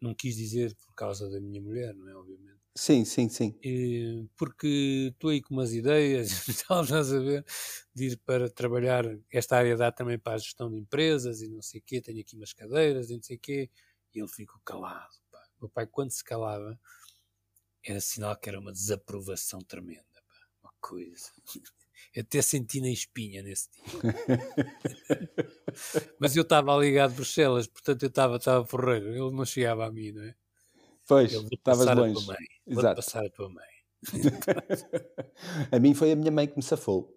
não quis dizer por causa da minha mulher, não é? Obviamente. Sim, sim, sim. Uh, porque estou aí com umas ideias, [LAUGHS] estás a ver, de ir para trabalhar, esta área dá também para a gestão de empresas e não sei o quê, tenho aqui umas cadeiras e não sei o quê, e ele ficou calado. Pá. O meu pai, quando se calava, era sinal que era uma desaprovação tremenda, pá. uma coisa [LAUGHS] até senti na espinha nesse dia. [LAUGHS] Mas eu estava ligado a Bruxelas, portanto eu estava, estava forreiro, ele não chegava a mim, não é? Pois, estavas longe. Vou passar a tua mãe. [LAUGHS] a mim foi a minha mãe que me safou.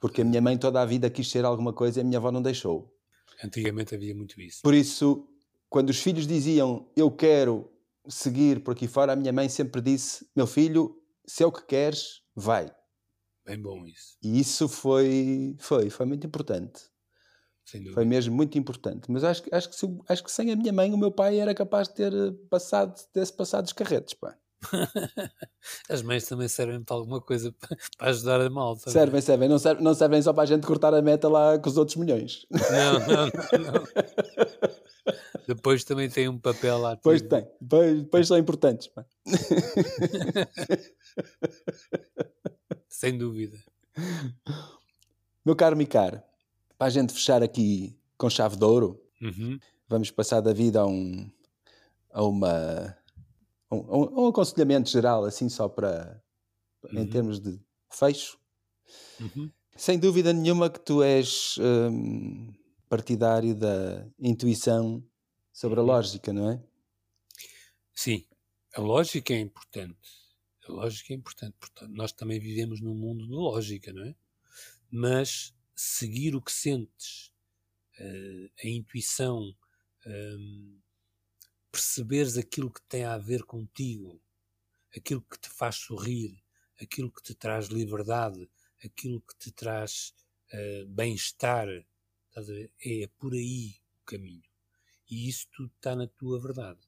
Porque a minha mãe toda a vida quis ser alguma coisa e a minha avó não deixou. Antigamente havia muito isso. Por isso, quando os filhos diziam eu quero seguir por aqui fora, a minha mãe sempre disse: meu filho, se é o que queres, vai. Bem bom isso, E isso foi, foi, foi muito importante. sem dúvida. Foi mesmo muito importante. Mas acho, que- acho, que, acho que sem a minha mãe, o meu pai era capaz de ter eh, passado, ter-se passado os carretes. Pá. [LAUGHS] As mães também servem para alguma coisa [LAUGHS] para ajudar a malta. é? Servem, servem. Não, servem. não servem só para a gente cortar a meta lá com os outros milhões. Não, não, não, não. [LAUGHS] Depois também tem um papel lá. Depois tem. Depois, depois são importantes. [LAUGHS] Sem dúvida. Meu caro Micar, para a gente fechar aqui com chave de ouro, Uhum. vamos passar da vida a um, a uma, um, a um aconselhamento geral, assim só para, em Uhum. termos de fecho. Uhum. Sem dúvida nenhuma que tu és hum, partidário da intuição sobre a Uhum. lógica, não é? Sim, a lógica é importante. A lógica é importante. Portanto, nós também vivemos num mundo de lógica, não é? Mas seguir o que sentes, eh, a intuição, hum, perceberes aquilo que tem a ver contigo, aquilo que te faz sorrir, aquilo que te traz liberdade, aquilo que te traz eh, bem-estar, é por aí o caminho. E isso tudo está na tua verdade.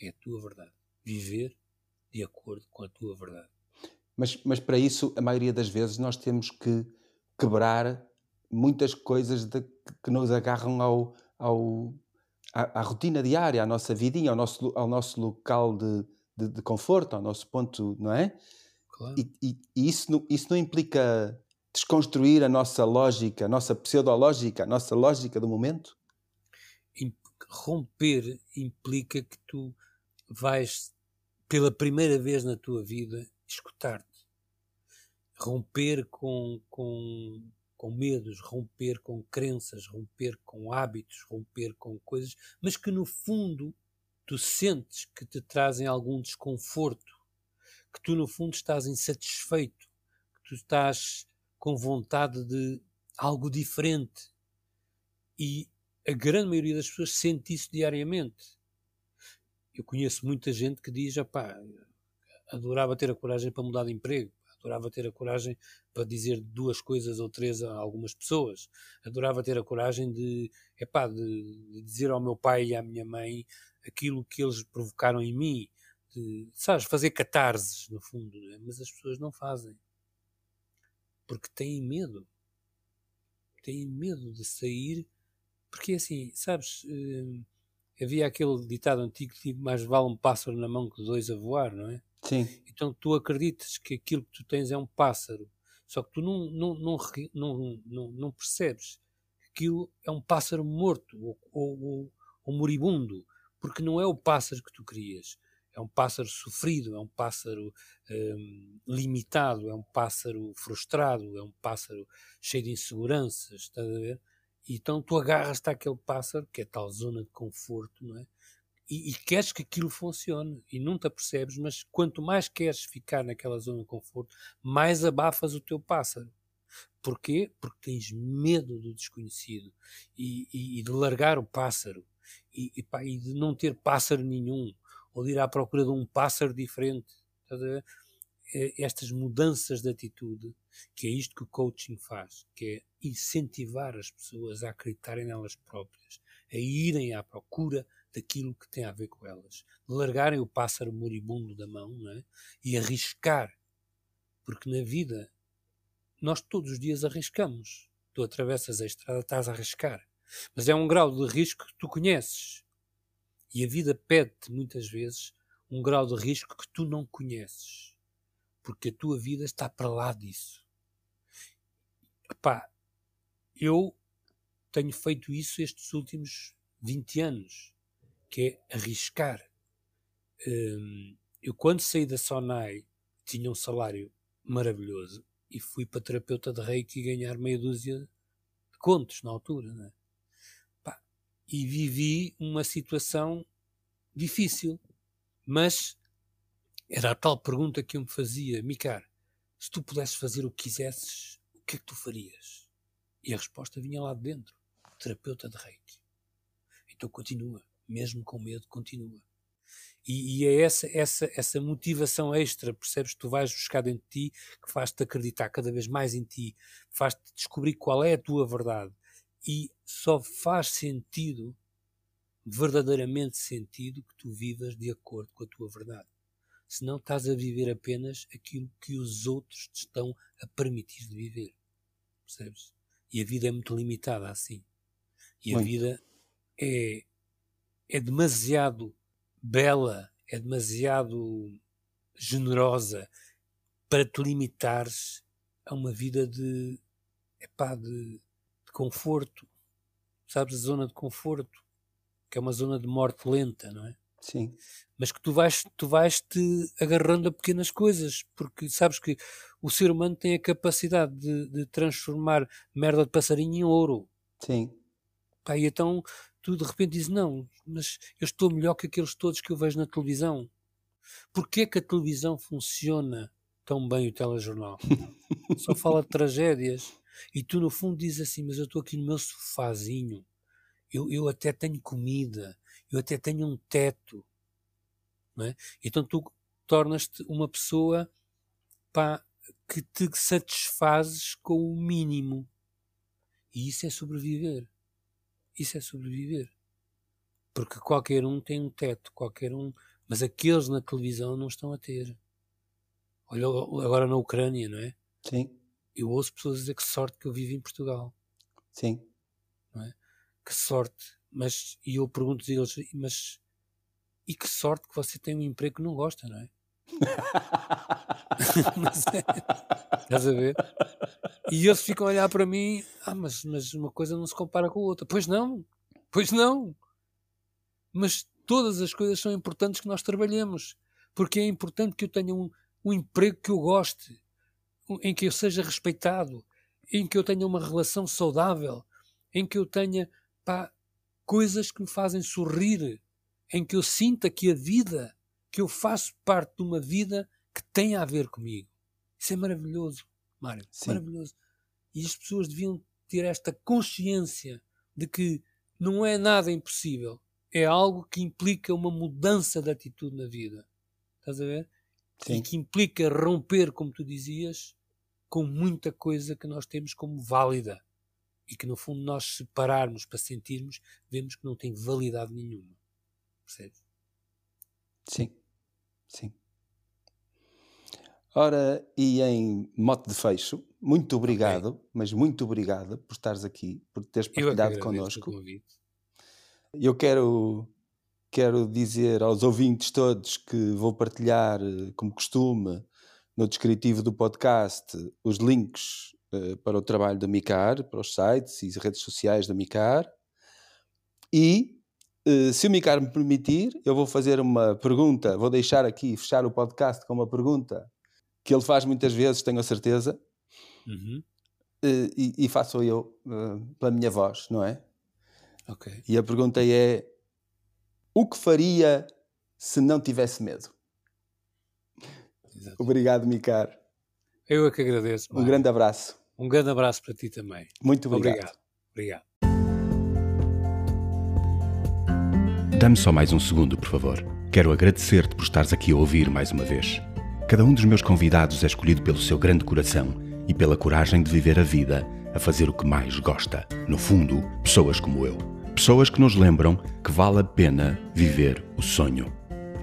É a tua verdade. Viver de acordo com a tua verdade. Mas, mas para isso, a maioria das vezes, nós temos que quebrar muitas coisas de- que nos agarram ao, ao, à, à rotina diária, à nossa vidinha, ao nosso, ao nosso local de, de, de conforto, ao nosso ponto, não é? Claro. E, e- e isso, não, isso não implica desconstruir a nossa lógica, a nossa pseudológica, a nossa lógica do momento? Romper implica que tu vais, pela primeira vez na tua vida, escutar-te. Romper com, com, com medos, romper com crenças, romper com hábitos, romper com coisas, mas que no fundo tu sentes que te trazem algum desconforto, que tu no fundo estás insatisfeito, que tu estás com vontade de algo diferente. E a grande maioria das pessoas sente isso diariamente. Eu conheço muita gente que diz: pá, adorava ter a coragem para mudar de emprego, adorava ter a coragem para dizer duas coisas ou três a algumas pessoas, adorava ter a coragem de, epá, de, de dizer ao meu pai e à minha mãe aquilo que eles provocaram em mim, de, sabes, fazer catarses, no fundo, né? mas as pessoas não fazem porque têm medo, têm medo de sair, porque assim, sabes, eh, havia aquele ditado antigo que mais vale um pássaro na mão que dois a voar, não é? Sim. Então tu acreditas que aquilo que tu tens é um pássaro, só que tu não, não, não, não, não, não percebes que aquilo é um pássaro morto ou, ou, ou- moribundo, porque não é o pássaro que tu querias. É um pássaro sofrido, é um pássaro hum, limitado, é um pássaro frustrado, é um pássaro cheio de inseguranças, estás a ver? Então tu agarras-te àquele pássaro, que é tal zona de conforto, não é? e, e queres que aquilo funcione e não te apercebes, mas quanto mais queres ficar naquela zona de conforto, mais abafas o teu pássaro. Porquê? Porque tens medo do desconhecido e, e- e de largar o pássaro e, pá, de não ter pássaro nenhum ou de ir à procura de um pássaro diferente. Estas mudanças de atitude, que é isto que o coaching faz, que é incentivar as pessoas a acreditarem nelas próprias, a irem à procura daquilo que tem a ver com elas, largarem o pássaro moribundo da mão é? e arriscar, porque na vida nós todos os dias arriscamos. Tu atravessas a estrada, estás a arriscar, mas é um grau de risco que tu conheces e a vida pede-te muitas vezes um grau de risco que tu não conheces, porque a tua vida está para lá disso. Epá, eu tenho feito isso estes últimos 20 anos, que é arriscar. Hum, eu, quando saí da Sonai, tinha um salário maravilhoso e fui para terapeuta de reiki ganhar meia dúzia de contos na altura. Né? Pá, e vivi uma situação difícil, mas era a tal pergunta que eu me fazia, Micar, se tu pudesses fazer o que quisesses, o que é que tu farias? E a resposta vinha lá de dentro, terapeuta de reiki. Então continua, mesmo com medo, continua. E, e, é essa, essa, essa motivação extra, percebes, que tu vais buscar dentro de ti, que faz-te acreditar cada vez mais em ti, faz-te descobrir qual é a tua verdade. E só faz sentido, verdadeiramente sentido, que tu vivas de acordo com a tua verdade. Senão estás a viver apenas aquilo que os outros te estão a permitir de viver. Percebes? E a vida é muito limitada assim. E a vida é, é demasiado bela, é demasiado generosa para te limitares a uma vida de, epá, de, de conforto. Sabes, a zona de conforto, que é uma zona de morte lenta, não é? Sim. Mas que tu vais, tu vais te agarrando a pequenas coisas, porque sabes que o ser humano tem a capacidade de, de transformar merda de passarinho em ouro. Sim. Pá, e então tu de repente dizes, não, mas eu estou melhor que aqueles todos que eu vejo na televisão. Porquê que a televisão funciona tão bem o telejornal? [LAUGHS] Só fala de tragédias. E tu no fundo dizes assim, mas eu estou aqui no meu sofazinho, eu, eu até tenho comida, eu até tenho um teto. Não é? Então tu tornas-te uma pessoa pá, que te satisfazes com o mínimo. E isso é sobreviver. Isso é sobreviver. Porque qualquer um tem um teto, qualquer um. Mas aqueles na televisão não estão a ter. Olha agora na Ucrânia, não é? Sim. Eu ouço pessoas dizer que sorte que eu vivo em Portugal. Sim. Não é? Que sorte. Mas, e eu pergunto-lhes, mas e que sorte que você tem um emprego que não gosta, não é? [LAUGHS] mas é, estás a ver? E eles ficam a olhar para mim, ah, mas, mas uma coisa não se compara com a outra. Pois não, pois não. Mas todas as coisas são importantes que nós trabalhemos, porque é importante que eu tenha um, um emprego que eu goste, em que eu seja respeitado, em que eu tenha uma relação saudável, em que eu tenha pá, coisas que me fazem sorrir, em que eu sinta que a vida, que eu faço parte de uma vida que tem a ver comigo. Isso é maravilhoso, Mário. Sim. Maravilhoso. E as pessoas deviam ter esta consciência de que não é nada impossível. É algo que implica uma mudança de atitude na vida. Estás a ver? Sim. E que implica romper, como tu dizias, com muita coisa que nós temos como válida. E que no fundo nós separarmos para sentirmos, vemos que não tem validade nenhuma. Percebes? Sim. Sim. Ora, e em mote de fecho, muito obrigado, okay. mas muito obrigado por estares aqui, por teres é partilhado connosco. Eu quero, quero dizer aos ouvintes todos que vou partilhar, eh, como costume, no descritivo do podcast, os links uh, para o trabalho da Micar, para os sites e redes sociais da Micar. E, uh, se o Micar me permitir, eu vou fazer uma pergunta, vou deixar aqui, fechar o podcast com uma pergunta que ele faz muitas vezes, tenho a certeza, uhum. e, e, faço eu pela minha voz, não é? Ok. E a pergunta é: o que faria se não tivesse medo? Exato. Obrigado, Micar. Eu é que agradeço. Um grande abraço. Um grande abraço para ti também. Muito obrigado. Obrigado. obrigado. Dá-me só mais um segundo, por favor. Quero agradecer-te por estares aqui a ouvir mais uma vez. Cada um dos meus convidados é escolhido pelo seu grande coração e pela coragem de viver a vida a fazer o que mais gosta. No fundo, pessoas como eu. Pessoas que nos lembram que vale a pena viver o sonho.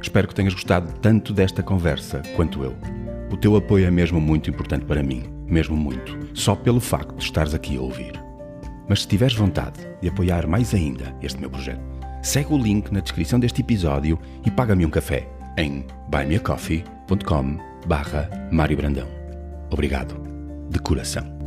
Espero que tenhas gostado tanto desta conversa quanto eu. O teu apoio é mesmo muito importante para mim, mesmo muito, só pelo facto de estares aqui a ouvir. Mas se tiveres vontade de apoiar mais ainda este meu projeto, segue o link na descrição deste episódio e paga-me um café em buymeacoffee.com barra Mário Brandão. Obrigado, de coração.